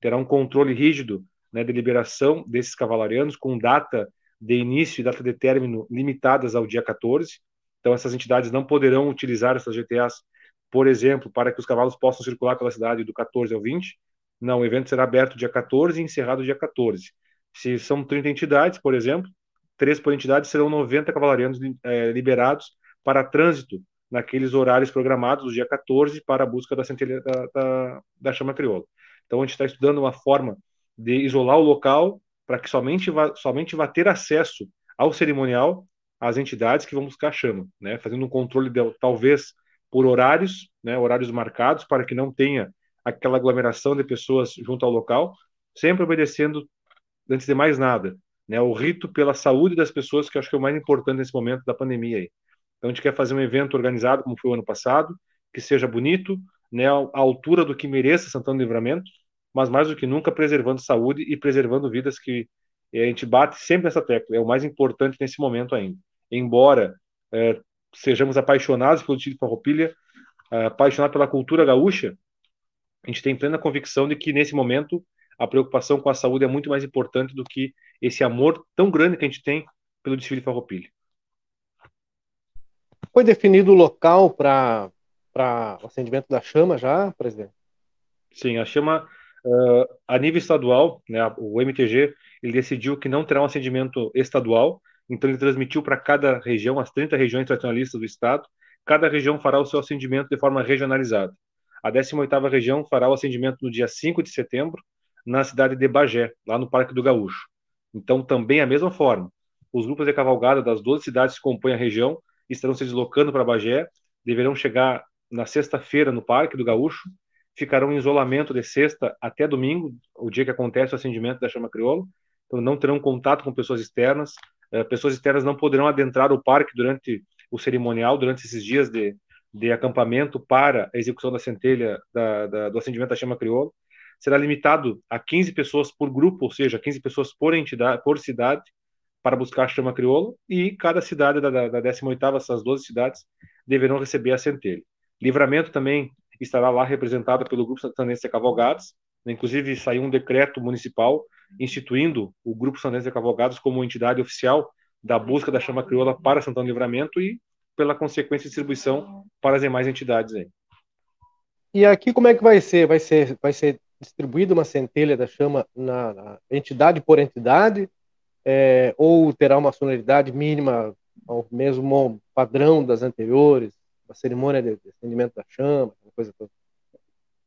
Terá um controle rígido né, de liberação desses cavalarianos, com data de início e data de término limitadas ao dia 14. Então, essas entidades não poderão utilizar essas GTAs, por exemplo, para que os cavalos possam circular pela cidade do 14 ao 20. Não, o evento será aberto dia 14 e encerrado dia 14. Se são 30 entidades, por exemplo, três por entidade serão 90 cavalarianos é, liberados para trânsito naqueles horários programados, do dia 14, para a busca da centelha da, da, da chama crioula. Então, a gente está estudando uma forma de isolar o local para que somente vá, somente vá ter acesso ao cerimonial as entidades que vão buscar a chama, né? fazendo um controle, de, talvez, por horários, né? horários marcados, para que não tenha aquela aglomeração de pessoas junto ao local, sempre obedecendo, antes de mais nada, né? o rito pela saúde das pessoas, que eu acho que é o mais importante nesse momento da pandemia. Aí. Então, a gente quer fazer um evento organizado, como foi o ano passado, que seja bonito, né? à altura do que mereça Santana do Livramento, mas mais do que nunca preservando saúde e preservando vidas que a gente bate sempre nessa tecla, é o mais importante nesse momento ainda. Embora é, sejamos apaixonados pelo título de Farroupilha, é, apaixonados pela cultura gaúcha, a gente tem plena convicção de que nesse momento a preocupação com a saúde é muito mais importante do que esse amor tão grande que a gente tem pelo desfile de Farroupilha. Foi definido o local para o acendimento da chama já, presidente? Sim, a chama Uh, a nível estadual, né, o MTG ele decidiu que não terá um acendimento estadual, então ele transmitiu para cada região, as 30 regiões tradicionalistas do estado, cada região fará o seu acendimento de forma regionalizada. A 18ª região fará o acendimento no dia 5 de setembro, na cidade de Bagé, lá no Parque do Gaúcho. Então, também a mesma forma. Os grupos de cavalgada das 12 cidades que compõem a região estarão se deslocando para Bagé, deverão chegar na sexta-feira no Parque do Gaúcho, ficarão em isolamento de sexta até domingo, o dia que acontece o acendimento da chama crioula, então não terão contato com pessoas externas, uh, pessoas externas não poderão adentrar o parque durante o cerimonial, durante esses dias de, de acampamento para a execução da centelha da, da, do acendimento da chama crioula, será limitado a 15 pessoas por grupo, ou seja, 15 pessoas por entidade, por cidade, para buscar a chama crioula, e cada cidade da, da, da 18ª, essas 12 cidades, deverão receber a centelha. Livramento também estará lá representada pelo Grupo Santanense Cavalgados. Inclusive, saiu um decreto municipal instituindo o Grupo Santanense Cavalgados como entidade oficial da busca da chama crioula para Santana Livramento e, pela consequência, distribuição para as demais entidades. Aí. E aqui como é que vai ser? Vai ser, vai ser distribuída uma centelha da chama na, na entidade por entidade? É, ou terá uma sonoridade mínima ao mesmo padrão das anteriores? A cerimônia de acendimento da chama? coisa toda.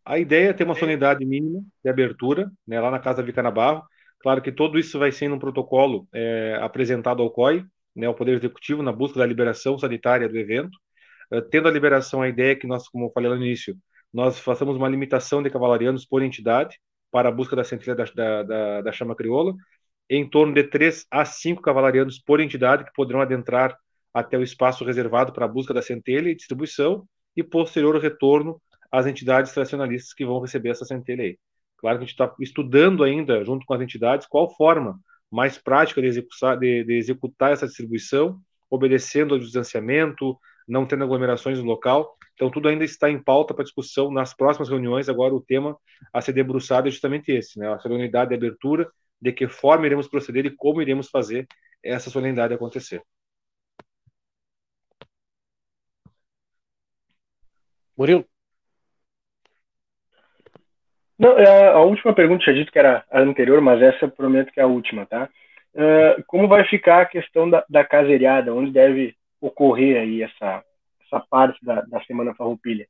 A ideia é ter uma solenidade mínima de abertura, né, lá na Casa Vica Navarro. Claro que tudo isso vai ser um protocolo é, apresentado ao COI, né, ao Poder Executivo, na busca da liberação sanitária do evento. Uh, tendo a liberação, a ideia é que nós, como eu falei lá no início, nós façamos uma limitação de cavalarianos por entidade para a busca da centelha da, da, da, chama crioula, em torno de três a cinco cavalarianos por entidade que poderão adentrar até o espaço reservado para a busca da centelha e distribuição, e posterior retorno às entidades tradicionalistas que vão receber essa centelha aí. Claro que a gente está estudando ainda, junto com as entidades, qual forma mais prática de executar, de, de executar essa distribuição, obedecendo ao distanciamento, não tendo aglomerações no local. Então, tudo ainda está em pauta para discussão nas próximas reuniões. Agora, o tema a ser debruçado é justamente esse: né? a solenidade de abertura, de que forma iremos proceder e como iremos fazer essa solenidade acontecer. Murilo? Não, é, a última pergunta tinha dito que era a anterior, mas essa eu prometo que é a última, tá? Uh, como vai ficar a questão da, da caseiriada? Onde deve ocorrer aí essa, essa parte da, da Semana Farroupilha?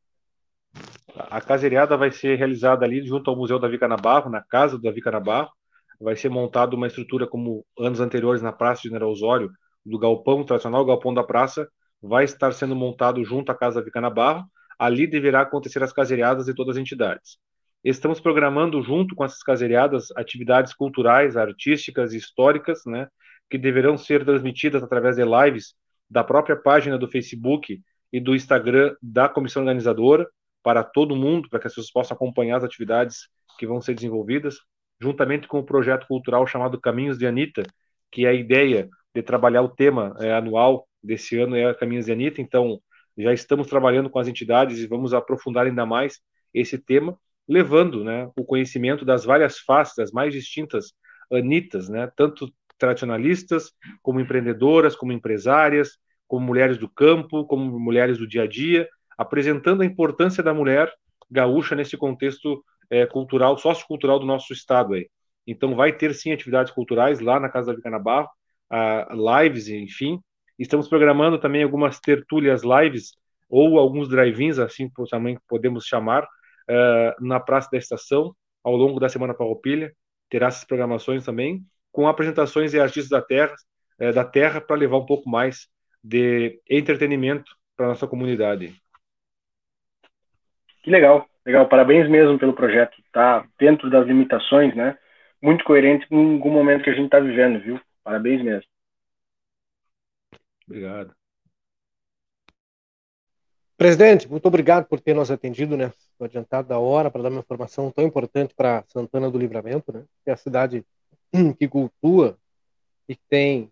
A caseiriada vai ser realizada ali junto ao Museu da Vica Nabarro, na casa da Vica Nabarro. Vai ser montada uma estrutura como anos anteriores na Praça General Osório, do galpão tradicional, o galpão da praça, vai estar sendo montado junto à casa da Vica Nabarro ali deverá acontecer as caseiriadas de todas as entidades. Estamos programando, junto com essas caseiriadas, atividades culturais, artísticas e históricas, né, que deverão ser transmitidas através de lives da própria página do Facebook e do Instagram da comissão organizadora para todo mundo, para que as pessoas possam acompanhar as atividades que vão ser desenvolvidas, juntamente com o projeto cultural chamado Caminhos de Anitta, que é a ideia de trabalhar o tema é, anual desse ano é Caminhos de Anitta, então já estamos trabalhando com as entidades e vamos aprofundar ainda mais esse tema, levando né, o conhecimento das várias faces, das mais distintas Anitas, né, tanto tradicionalistas, como empreendedoras, como empresárias, como mulheres do campo, como mulheres do dia a dia, apresentando a importância da mulher gaúcha nesse contexto é, cultural, sociocultural do nosso estado aí. Então vai ter sim atividades culturais lá na Casa da Vicana Barro, lives, enfim. Estamos programando também algumas tertúlias lives ou alguns drive-ins, assim também podemos chamar, uh, na Praça da Estação, ao longo da Semana Farroupilha. Terá essas programações também, com apresentações de artistas da terra, uh, da terra para levar um pouco mais de entretenimento para nossa comunidade. Que legal, legal. Parabéns mesmo pelo projeto. Tá dentro das limitações, né? Muito coerente com algum momento que a gente está vivendo, viu? Parabéns mesmo. Obrigado. Presidente, muito obrigado por ter nos atendido, né? No adiantado da hora para dar uma informação tão importante para Santana do Livramento, né? Que é a cidade *clears throat* que cultua e que tem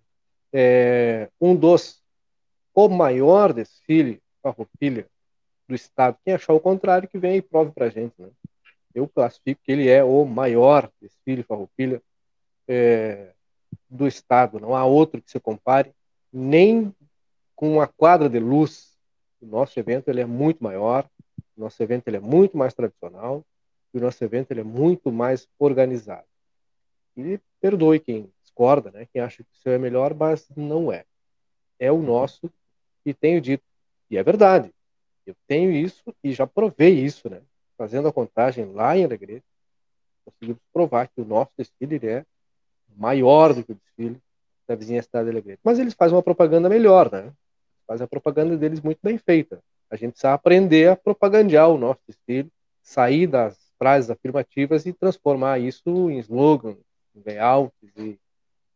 é, um dos o maior desfile farroupilha do estado. Quem achar o contrário, que vem e prove para a gente. Né? Eu classifico que ele é o maior desfile farroupilha é, do estado. Não há outro que se compare, nem com uma quadra de luz. O nosso evento ele é muito maior, o nosso evento ele é muito mais tradicional, e o nosso evento ele é muito mais organizado. E perdoe quem discorda, né? quem acha que o seu é melhor, mas não é. É o nosso e tenho dito, e é verdade, eu tenho isso e já provei isso, né? Fazendo a contagem lá em Alegrete, conseguimos provar que o nosso desfile é maior do que o desfile da vizinha cidade de Alegrete. Mas eles fazem uma propaganda melhor, né? Fazem a propaganda deles muito bem feita. A gente precisa aprender a propagandear o nosso desfile, sair das frases afirmativas e transformar isso em slogan, em layouts e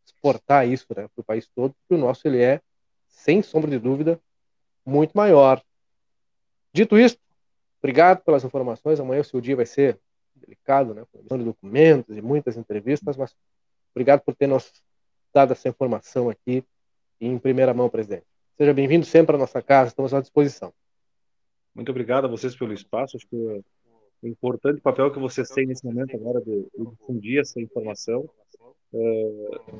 exportar isso né, para o país todo, porque o nosso ele é sem sombra de dúvida, muito maior. Dito isso, obrigado pelas informações. Amanhã o seu dia vai ser delicado, né? Com de documentos e muitas entrevistas, mas obrigado por ter nos dado essa informação aqui em primeira mão, presidente. Seja bem-vindo sempre à nossa casa, estamos à disposição. Muito obrigado a vocês pelo espaço. Acho que é o importante papel que vocês têm nesse momento agora de difundir essa informação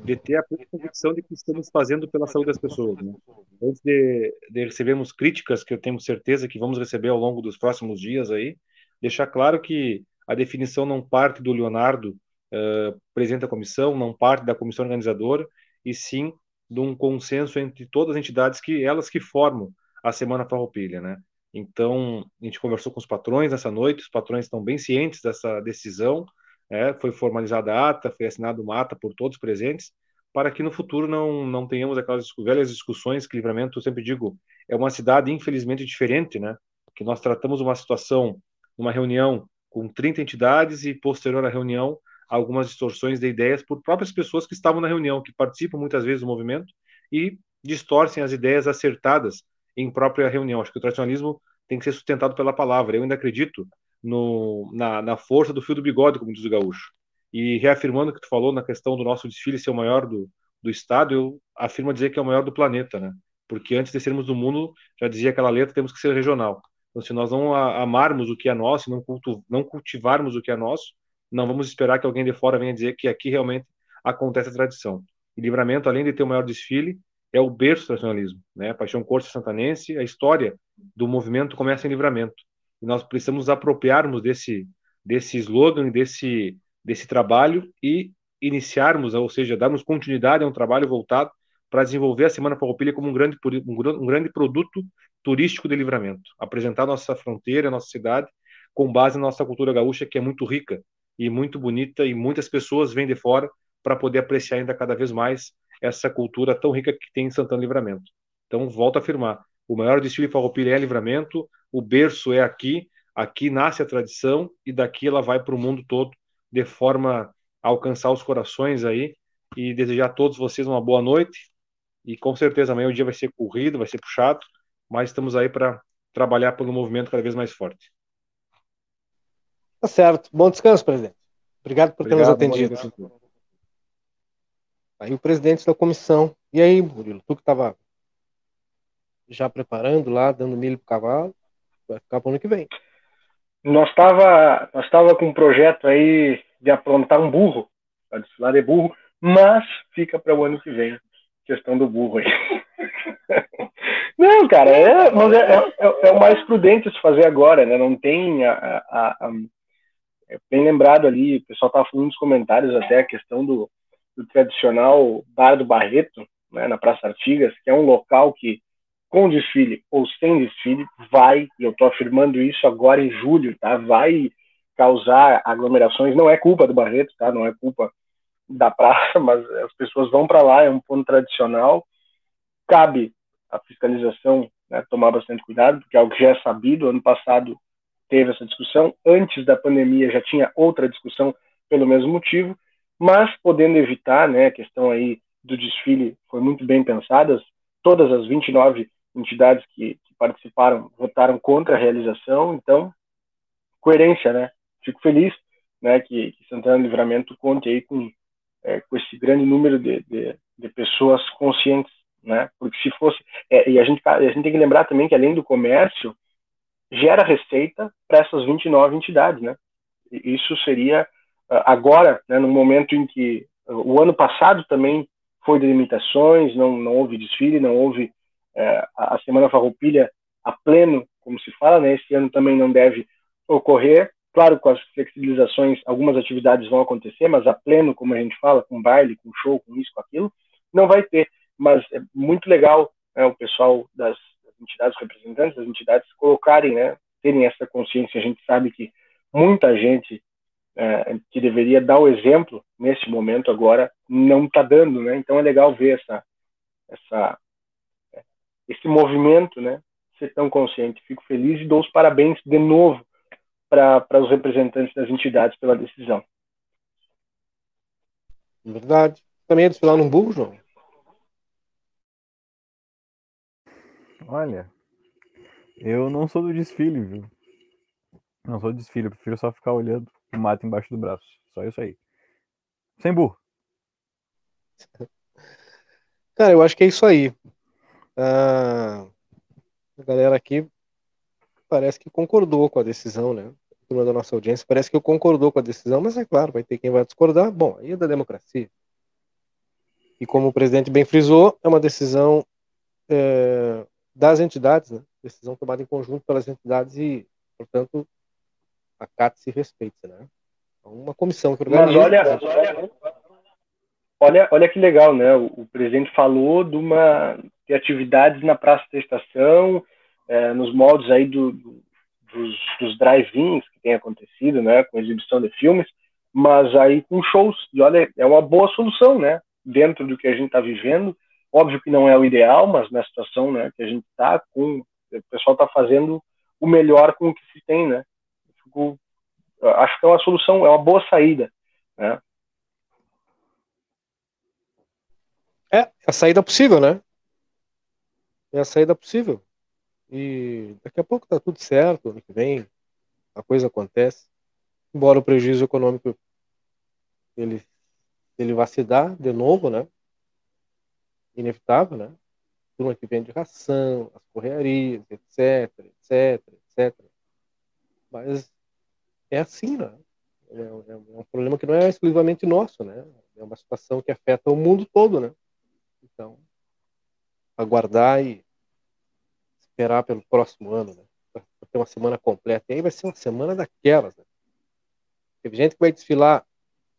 de ter a convicção de que estamos fazendo pela saúde das pessoas. Né? Antes de, de recebermos críticas, que eu tenho certeza que vamos receber ao longo dos próximos dias aí, deixar claro que a definição não parte do Leonardo, uh, presidente da comissão, não parte da comissão organizadora, e sim de um consenso entre todas as entidades que elas que formam a Semana Farroupilha, né? Então, a gente conversou com os patrões essa noite, os patrões estão bem cientes dessa decisão, é, foi formalizada a ata, foi assinada uma ata por todos presentes, para que no futuro não, não tenhamos aquelas velhas discussões que Livramento, eu sempre digo, é uma cidade infelizmente diferente, né? Que nós tratamos uma situação, uma reunião com 30 entidades e posterior à reunião algumas distorções de ideias por próprias pessoas que estavam na reunião, que participam muitas vezes do movimento e distorcem as ideias acertadas em própria reunião. Acho que o tradicionalismo tem que ser sustentado pela palavra. Eu ainda acredito no, na, na, força do fio do bigode, como diz o gaúcho. E reafirmando o que tu falou na questão do nosso desfile ser o maior do, do estado, eu afirmo dizer que é o maior do planeta, né? Porque antes de sermos do mundo, já dizia aquela letra, temos que ser regional. Então, se nós não amarmos o que é nosso, não, cultu, não cultivarmos o que é nosso, não vamos esperar que alguém de fora venha dizer que aqui realmente acontece a tradição. E Livramento, além de ter o maior desfile, é o berço do nacionalismo, né? Paixão Corsa Santanense, a história do movimento começa em Livramento e nós precisamos apropriarmos desse, desse slogan, desse, desse trabalho e iniciarmos, ou seja, darmos continuidade a um trabalho voltado para desenvolver a Semana Farroupilha como um grande, um grande produto turístico de livramento, apresentar nossa fronteira, nossa cidade, com base na nossa cultura gaúcha, que é muito rica e muito bonita, e muitas pessoas vêm de fora para poder apreciar ainda cada vez mais essa cultura tão rica que tem em Santana Livramento. Então, volto a afirmar, o maior desfile farroupilha é livramento, o berço é aqui, aqui nasce a tradição e daqui ela vai para o mundo todo de forma a alcançar os corações aí e desejar a todos vocês uma boa noite. E com certeza amanhã o dia vai ser corrido, vai ser puxado, mas estamos aí para trabalhar pelo movimento cada vez mais forte. Tá certo. Bom descanso, presidente. Obrigado por Obrigado, ter nos atendido. Aí o presidente da comissão. E aí, Murilo, tu que estava já preparando lá, dando milho pro cavalo, vai ficar para o ano que vem. Nós estava nós tava com um projeto aí de aprontar um burro, para desfilar de burro, mas fica para o ano que vem, questão do burro aí. *laughs* Não, cara, é, mas é, é, é, o mais prudente se fazer agora, né? Não tem a, a, a, é bem lembrado ali, o pessoal estava falando nos comentários até a questão do, do tradicional Bar do Barreto, né, na Praça Artigas, que é um local que, com desfile ou sem desfile, vai, e eu estou afirmando isso agora em julho, tá? Vai causar aglomerações. Não é culpa do Barreto, tá? Não é culpa da praça, *laughs* mas as pessoas vão para lá, é um ponto tradicional. Cabe a fiscalização né, tomar bastante cuidado, porque é algo que já é sabido. Ano passado teve essa discussão, antes da pandemia já tinha outra discussão pelo mesmo motivo mas podendo evitar, né, a questão aí do desfile foi muito bem pensada, todas as 29 entidades que, que participaram votaram contra a realização, então, coerência, né, fico feliz, né, que, que Santana Livramento conte aí com, é, com esse grande número de, de, de, pessoas conscientes, né, porque se fosse, é, e a gente, a gente tem que lembrar também que além do comércio, gera receita para essas 29 entidades, né, isso seria agora, né, no momento em que o ano passado também foi de limitações, não, não houve desfile, não houve é, a Semana Farroupilha a pleno, como se fala, né, esse ano também não deve ocorrer. Claro, com as flexibilizações, algumas atividades vão acontecer, mas a pleno, como a gente fala, com baile, com show, com isso, com aquilo, não vai ter. Mas é muito legal né, o pessoal das, das entidades representantes, das entidades colocarem, né, terem essa consciência. A gente sabe que muita gente é, que deveria dar o exemplo nesse momento agora não está dando, né? Então é legal ver essa, essa, esse movimento, né? Ser tão consciente. Fico feliz e dou os parabéns de novo para os representantes das entidades pela decisão. Verdade. Também ia desfilar num burro, João? Olha, eu não sou do desfile, viu? Não sou do desfile, eu prefiro só ficar olhando o mato embaixo do braço. Só isso aí. Sem burro. Cara, eu acho que é isso aí. Ah, a galera aqui parece que concordou com a decisão, né? A turma da nossa audiência parece que concordou com a decisão, mas é claro, vai ter quem vai discordar. Bom, aí é da democracia. E como o presidente bem frisou, é uma decisão é, das entidades, né? Decisão tomada em conjunto pelas entidades e, portanto, acate-se e respeite, né? É uma comissão que organiza. Mas olha, olha, olha, olha que legal, né? O, o, presidente falou de uma de atividades na Praça da Estação, é, nos moldes aí do, do, dos, dos drive-ins que tem acontecido, né? Com exibição de filmes, mas aí com shows. E olha, é uma boa solução, né? Dentro do que a gente está vivendo. Óbvio que não é o ideal, mas na situação né, que a gente está, com o pessoal está fazendo o melhor com o que se tem, né? fico, acho que é uma solução, é uma boa saída. Né? É, é a saída possível, né? É a saída possível. E daqui a pouco tá tudo certo, ano que vem a coisa acontece. Embora o prejuízo econômico ele, ele vá se dar de novo, né? Inevitável, né? Turma que vende ração, as correarias, etc, etc, etc. Mas é assim, né? É, é, um problema que não é exclusivamente nosso, né? É uma situação que afeta o mundo todo, né? Então, aguardar e esperar pelo próximo ano, né? Para ter uma semana completa. E aí vai ser uma semana daquelas, né? Teve gente que vai desfilar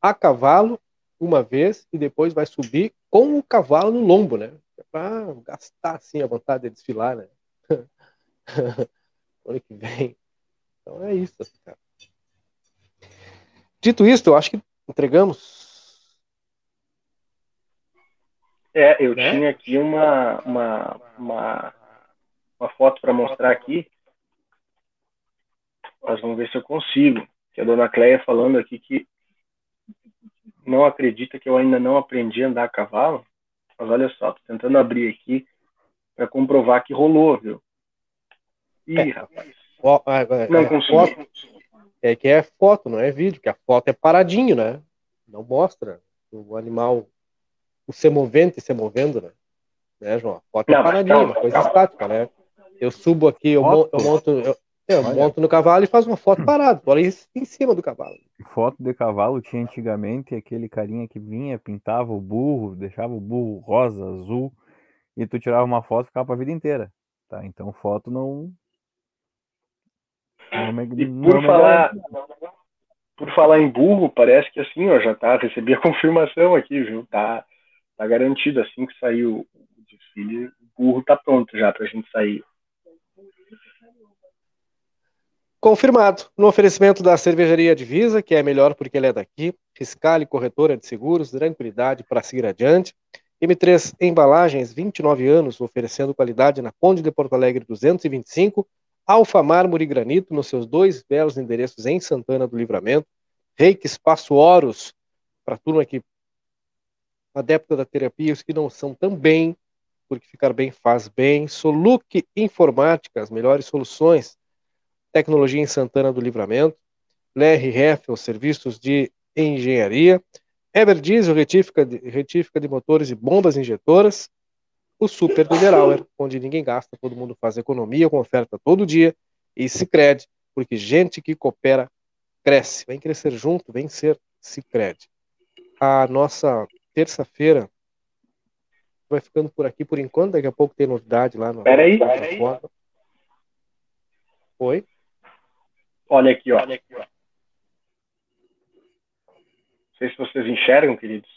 a cavalo uma vez e depois vai subir com o cavalo no lombo, né? É para gastar assim a vontade de desfilar, né? *laughs* ano que vem. Então é isso, cara. Dito isso, eu acho que entregamos. É, eu né? tinha aqui uma, uma, uma, uma foto para mostrar aqui. Mas vamos ver se eu consigo. Que a dona Cleia falando aqui que não acredita que eu ainda não aprendi a andar a cavalo, mas olha só, tô tentando abrir aqui para comprovar que rolou, viu? Ih, é, rapaz. Ó, é, não é, consegui. É que é foto, não é vídeo, que a foto é paradinho, né? Não mostra o animal o semovente se movendo, né? né, João? Foto não, é paradinha, uma coisa estática, né? Eu subo aqui, eu, monto, eu monto, eu, eu monto no cavalo e faço uma foto parada, olha isso em cima do cavalo. Foto de cavalo tinha antigamente aquele carinha que vinha, pintava o burro, deixava o burro rosa, azul, e tu tirava uma foto e ficava pra vida inteira. Tá? Então foto não. não, é, e por não é falar. Por falar em burro, parece que assim, ó, já tá, recebi a *laughs* confirmação aqui, viu? Tá, tá garantido assim que saiu o desfile, o burro tá pronto já pra gente sair. Confirmado. No oferecimento da cervejaria Divisa, que é melhor porque ele é daqui, fiscal e corretora de seguros, tranquilidade para seguir adiante. M3 Embalagens, 29 anos, oferecendo qualidade na Conde de Porto Alegre 225, Alfa Mármore e Granito, nos seus dois belos endereços em Santana do Livramento, Reiki Espaço Oros, para turma que adepta da terapia, os que não são também, porque ficar bem faz bem. Soluc Informática, as melhores soluções. Tecnologia em Santana do Livramento, LR Heffel, serviços de engenharia, Ever Diesel, retífica de, retífica de motores e bombas injetoras, o Super Niederauer, *laughs* onde ninguém gasta, todo mundo faz economia com oferta todo dia, e Cicred, porque gente que coopera cresce, vem crescer junto, vem ser Cicred. A nossa terça-feira vai ficando por aqui por enquanto, daqui a pouco tem novidade lá no. Peraí, peraí. Oi? Olha aqui, ó. Olha aqui, ó. Não sei se vocês enxergam, queridos.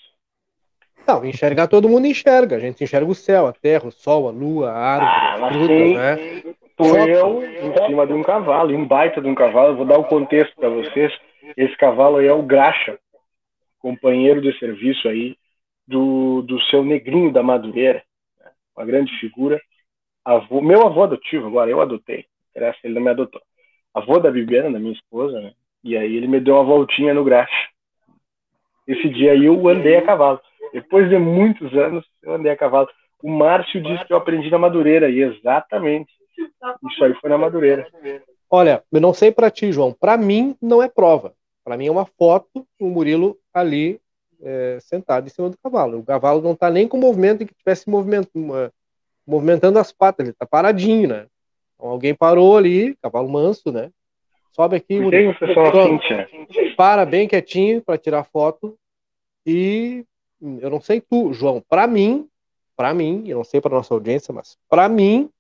Não, enxergar todo mundo enxerga. A gente enxerga o céu, a terra, o sol, a lua, a árvore, ah, a fruta, né? Tô eu em cima de um cavalo, um baita de um cavalo. Eu vou dar o um contexto para vocês. Esse cavalo aí é o Graxa, companheiro de serviço aí do, do seu negrinho da Madureira. Né? Uma grande figura. Avô, meu avô adotivo, agora eu adotei. Graças ele não me adotou avô da Bibiana, da minha esposa, né? E aí ele me deu uma voltinha no graxa. Esse dia aí eu andei a cavalo. Depois de muitos anos, eu andei a cavalo. O Márcio disse que eu aprendi na Madureira, e exatamente. Isso aí foi na Madureira. Olha, eu não sei para ti, João. Para mim, não é prova. Para mim é uma foto, o Murilo ali é, sentado em cima do cavalo. O cavalo não está nem com o movimento em que estivesse movimentando, movimentando as patas, ele está paradinho, né? Então, alguém parou ali, cavalo manso, né? Sobe aqui, Tem um pessoal assim, para bem quietinho para tirar foto. E eu não sei tu, João, para mim, para mim, eu não sei para nossa audiência, mas para mim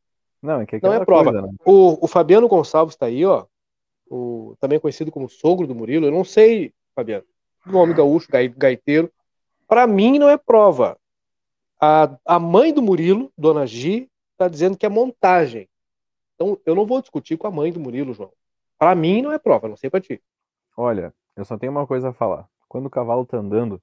não, é, que não é prova. Coisa, né? o, o Fabiano Gonçalves está aí, ó, o, também conhecido como sogro do Murilo. Eu não sei, Fabiano, nome gaúcho, gaiteiro. Para mim não é prova. A, a mãe do Murilo, Dona Gi, está dizendo que é montagem. Então, eu não vou discutir com a mãe do Murilo, João. Para mim, não é prova, não sei para ti. Olha, eu só tenho uma coisa a falar. Quando o cavalo tá andando,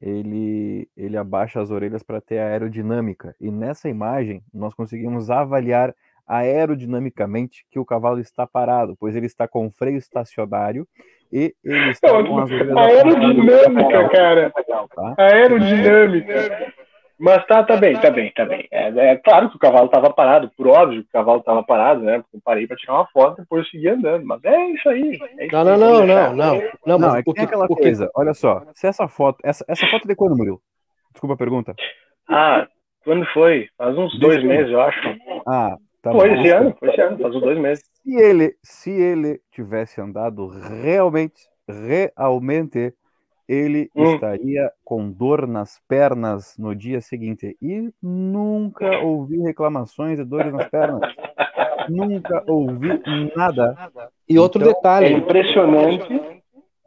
ele, ele abaixa as orelhas para ter aerodinâmica. E nessa imagem, nós conseguimos avaliar aerodinamicamente que o cavalo está parado, pois ele está com freio estacionário e ele está com as orelhas Aerodinâmica, cara. Tá? Aerodinâmica. Mas tá, tá bem, tá bem, tá bem. É, é claro que o cavalo estava parado, por óbvio que o cavalo estava parado, né? Porque eu parei para tirar uma foto, depois eu segui andando. Mas é isso aí. É isso não, não, não, não, não, não. Não, é que tem aquela coisa. Olha só, se essa foto, essa, essa foto de quando, Murilo? Desculpa a pergunta. Ah, quando foi? Faz uns dois meses, eu acho. Ah, tá Foi esse ano, foi esse ano, faz uns dois meses. Se ele, se ele tivesse andado realmente, realmente ele hum. estaria com dor nas pernas no dia seguinte. E nunca ouvi reclamações de dores nas pernas. nunca ouvi nada. E outro então, detalhe. É impressionante.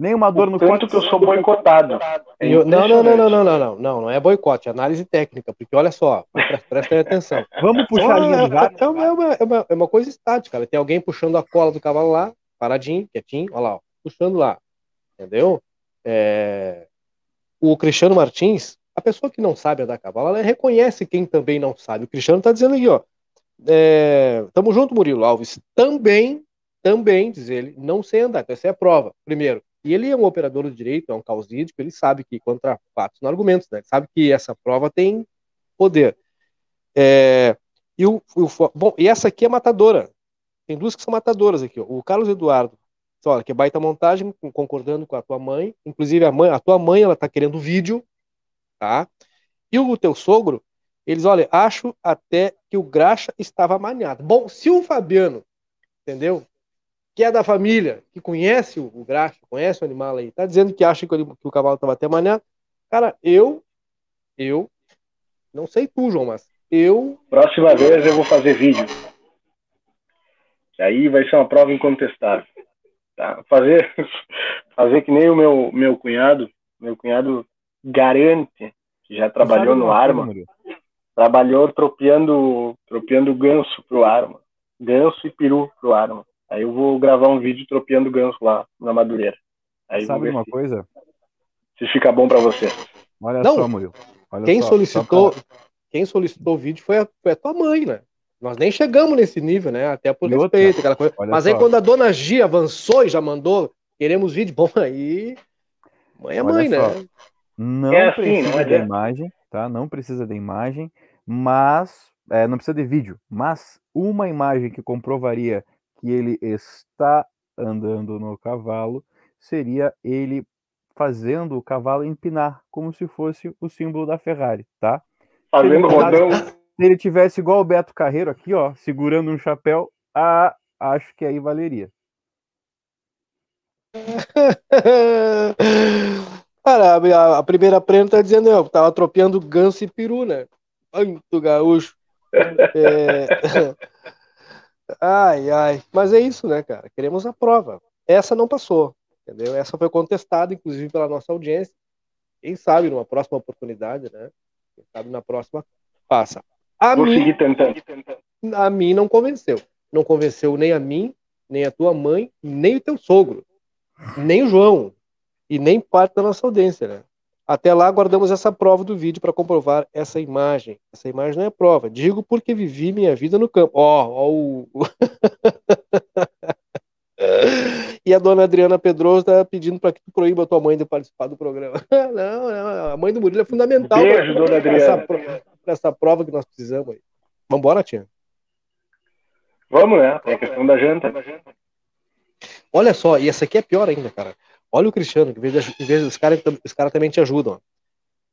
Nenhuma dor no Tanto que eu sou boicotado. não, não, não, não, não, não, não, é boicote, é análise técnica, porque olha só, prestem atenção. *laughs* Vamos puxar a linha? Então, é, uma, é, uma, é uma coisa estática, né? tem alguém puxando a cola do cavalo lá, paradinho, quietinho, olha lá, ó, puxando lá, entendeu? É... O Cristiano Martins, a pessoa que não sabe andar a cavalo, ela reconhece quem também não sabe. O Cristiano tá dizendo aqui, ó, é... tamo junto, Murilo Alves, também, também, diz ele, não sei andar, então essa é a prova, primeiro. E ele é um operador de direito, é um causídico, ele sabe que contra fatos não argumentos, né? Ele sabe que essa prova tem poder. É, e, o, o, bom, e essa aqui é matadora. Tem duas que são matadoras aqui. Ó. O Carlos Eduardo, olha, que baita montagem, concordando com a tua mãe. Inclusive, a, mãe, a tua mãe, ela tá querendo vídeo, tá? E o teu sogro, eles, olha, acho até que o Graxa estava maniado. Bom, se o Fabiano, entendeu? Que é da família, que conhece o Graxa, conhece o animal aí, tá dizendo que acha que, ele, que o cavalo estava até maniado. Cara, eu, eu, não sei tu, João, mas eu. Próxima vez eu vou fazer vídeo. Que aí vai ser uma prova incontestável. Tá? Fazer, *laughs* fazer que nem o meu, meu cunhado. Meu cunhado garante que já trabalhou no Arma. Trabalhou tropeando, tropeando ganso pro Arma. Ganso e peru pro Arma. Aí eu vou gravar um vídeo tropeando ganso lá na Madureira. Aí Sabe uma se, coisa? Se fica bom para você. Olha Não. só, Murilo. Olha Quem só, solicitou, só pra- quem solicitou o vídeo foi a, foi a tua mãe, né? Nós nem chegamos nesse nível, né? Até por E outra, respeito, aquela coisa. olha Mas aí só. quando a dona Gia avançou e já mandou, queremos vídeo, *laughs* bom, aí. Mãe é Olha mãe, só. né? Não É assim, precisa não da adianta. imagem, tá? Não precisa da imagem, mas é, não precisa de vídeo, mas uma imagem que comprovaria que ele está andando no cavalo seria ele fazendo o cavalo empinar, como se fosse o símbolo da Ferrari, tá? Fazendo Se ele rodão. Se ele tivesse igual o Beto Carreiro aqui, ó, segurando um chapéu, ah, acho que aí valeria. *laughs* Cara, a, a primeira prenda tá dizendo, eu tava tropeando ganso e peru, né? Muito gaúcho. *laughs* É... Ai, ai. Mas é isso, né, cara? Queremos a prova. Essa não passou, entendeu? Essa foi contestada, inclusive, pela nossa audiência. Quem sabe numa próxima oportunidade, né? Quem sabe na próxima passa. A Vou mim, seguir tentando. a mim não convenceu. Não convenceu nem a mim, nem a tua mãe, nem o teu sogro, nem o João e nem parte da nossa audiência, né? Até lá guardamos essa prova do vídeo para comprovar essa imagem. Essa imagem não é prova. Digo porque vivi minha vida no campo. Ó, ó o *laughs* E a dona Adriana Pedroso está pedindo para que tu proíba a tua mãe de participar do programa. *laughs* Não, não, a mãe do Murilo é fundamental pra essa, Adriana. pro- pra essa prova que nós precisamos aí. Vambora, tia. Vamos, né? A questão da janta. Olha só, e essa aqui é pior ainda, cara. Olha o Cristiano, que em vez de, em vez de- os caras os caras também te ajudam.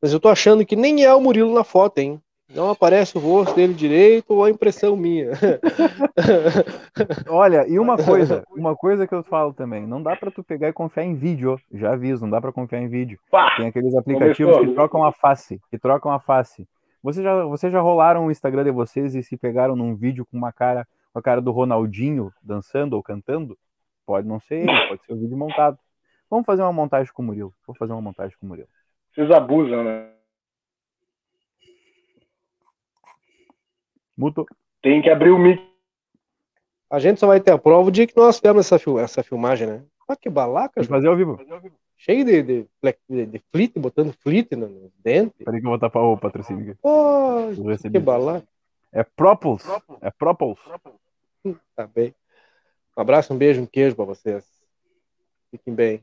Mas eu tô achando que nem é o Murilo na foto, hein? Não aparece o rosto dele direito ou a impressão minha. *laughs* Olha, e uma coisa, *laughs* uma coisa que eu falo também, não dá pra tu pegar e confiar em vídeo, já aviso, não dá pra confiar em vídeo. Pá! Tem aqueles aplicativos que trocam a face, que trocam a face. Vocês já, vocês já rolaram o Instagram de vocês e se pegaram num vídeo com uma cara, com a cara do Ronaldinho dançando ou cantando? Pode não ser ele, pode ser o vídeo montado. Vamos fazer uma montagem com o Murilo. Vou fazer uma montagem com o Murilo. Vocês abusam, né? Muto. Tem que abrir o mic. A gente só vai ter a prova o dia que nós fizermos essa, fil- essa filmagem, né? Olha que balaca, João. fazer ao vivo. cheio de, de, de, de flit, botando flit no- nos dentes. Peraí que eu vou tapar o patrocínio aqui. Os que balaca. É Propulse. É Propulse. Tá bem. Um abraço, um beijo, um queijo pra vocês. Fiquem bem.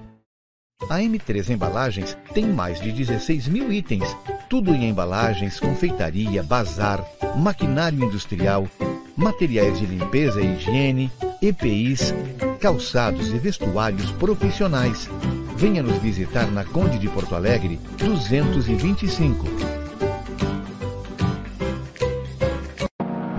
A M3 Embalagens tem mais de 16 mil itens, tudo em embalagens, confeitaria, bazar, maquinário industrial, materiais de limpeza e higiene, EPIs, calçados e vestuários profissionais. Venha nos visitar na Conde de Porto Alegre, 225.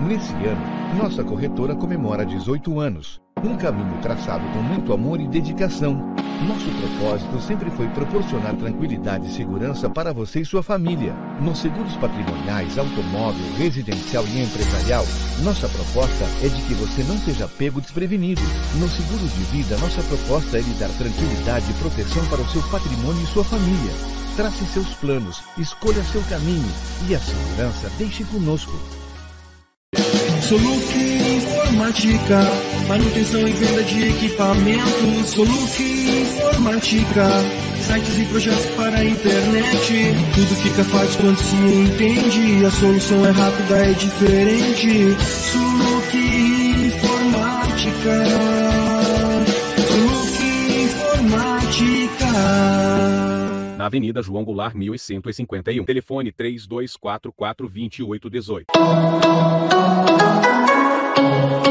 Nesse ano, nossa corretora comemora 18 anos. Um caminho traçado com muito amor e dedicação. Nosso propósito sempre foi proporcionar tranquilidade e segurança para você e sua família. Nos seguros patrimoniais, automóvel, residencial e empresarial, nossa proposta é de que você não seja pego desprevenido. No seguro de vida, nossa proposta é lhe dar tranquilidade e proteção para o seu patrimônio e sua família. Trace seus planos, escolha seu caminho e a segurança deixe conosco. Soluc Informática, manutenção e venda de equipamentos. Soluc Informática, sites e projetos para a internet. Tudo fica fácil quando se entende. A solução é rápida, é diferente. Soluc Informática. Soluc Informática na Avenida João Goulart 1151. Telefone 32442818.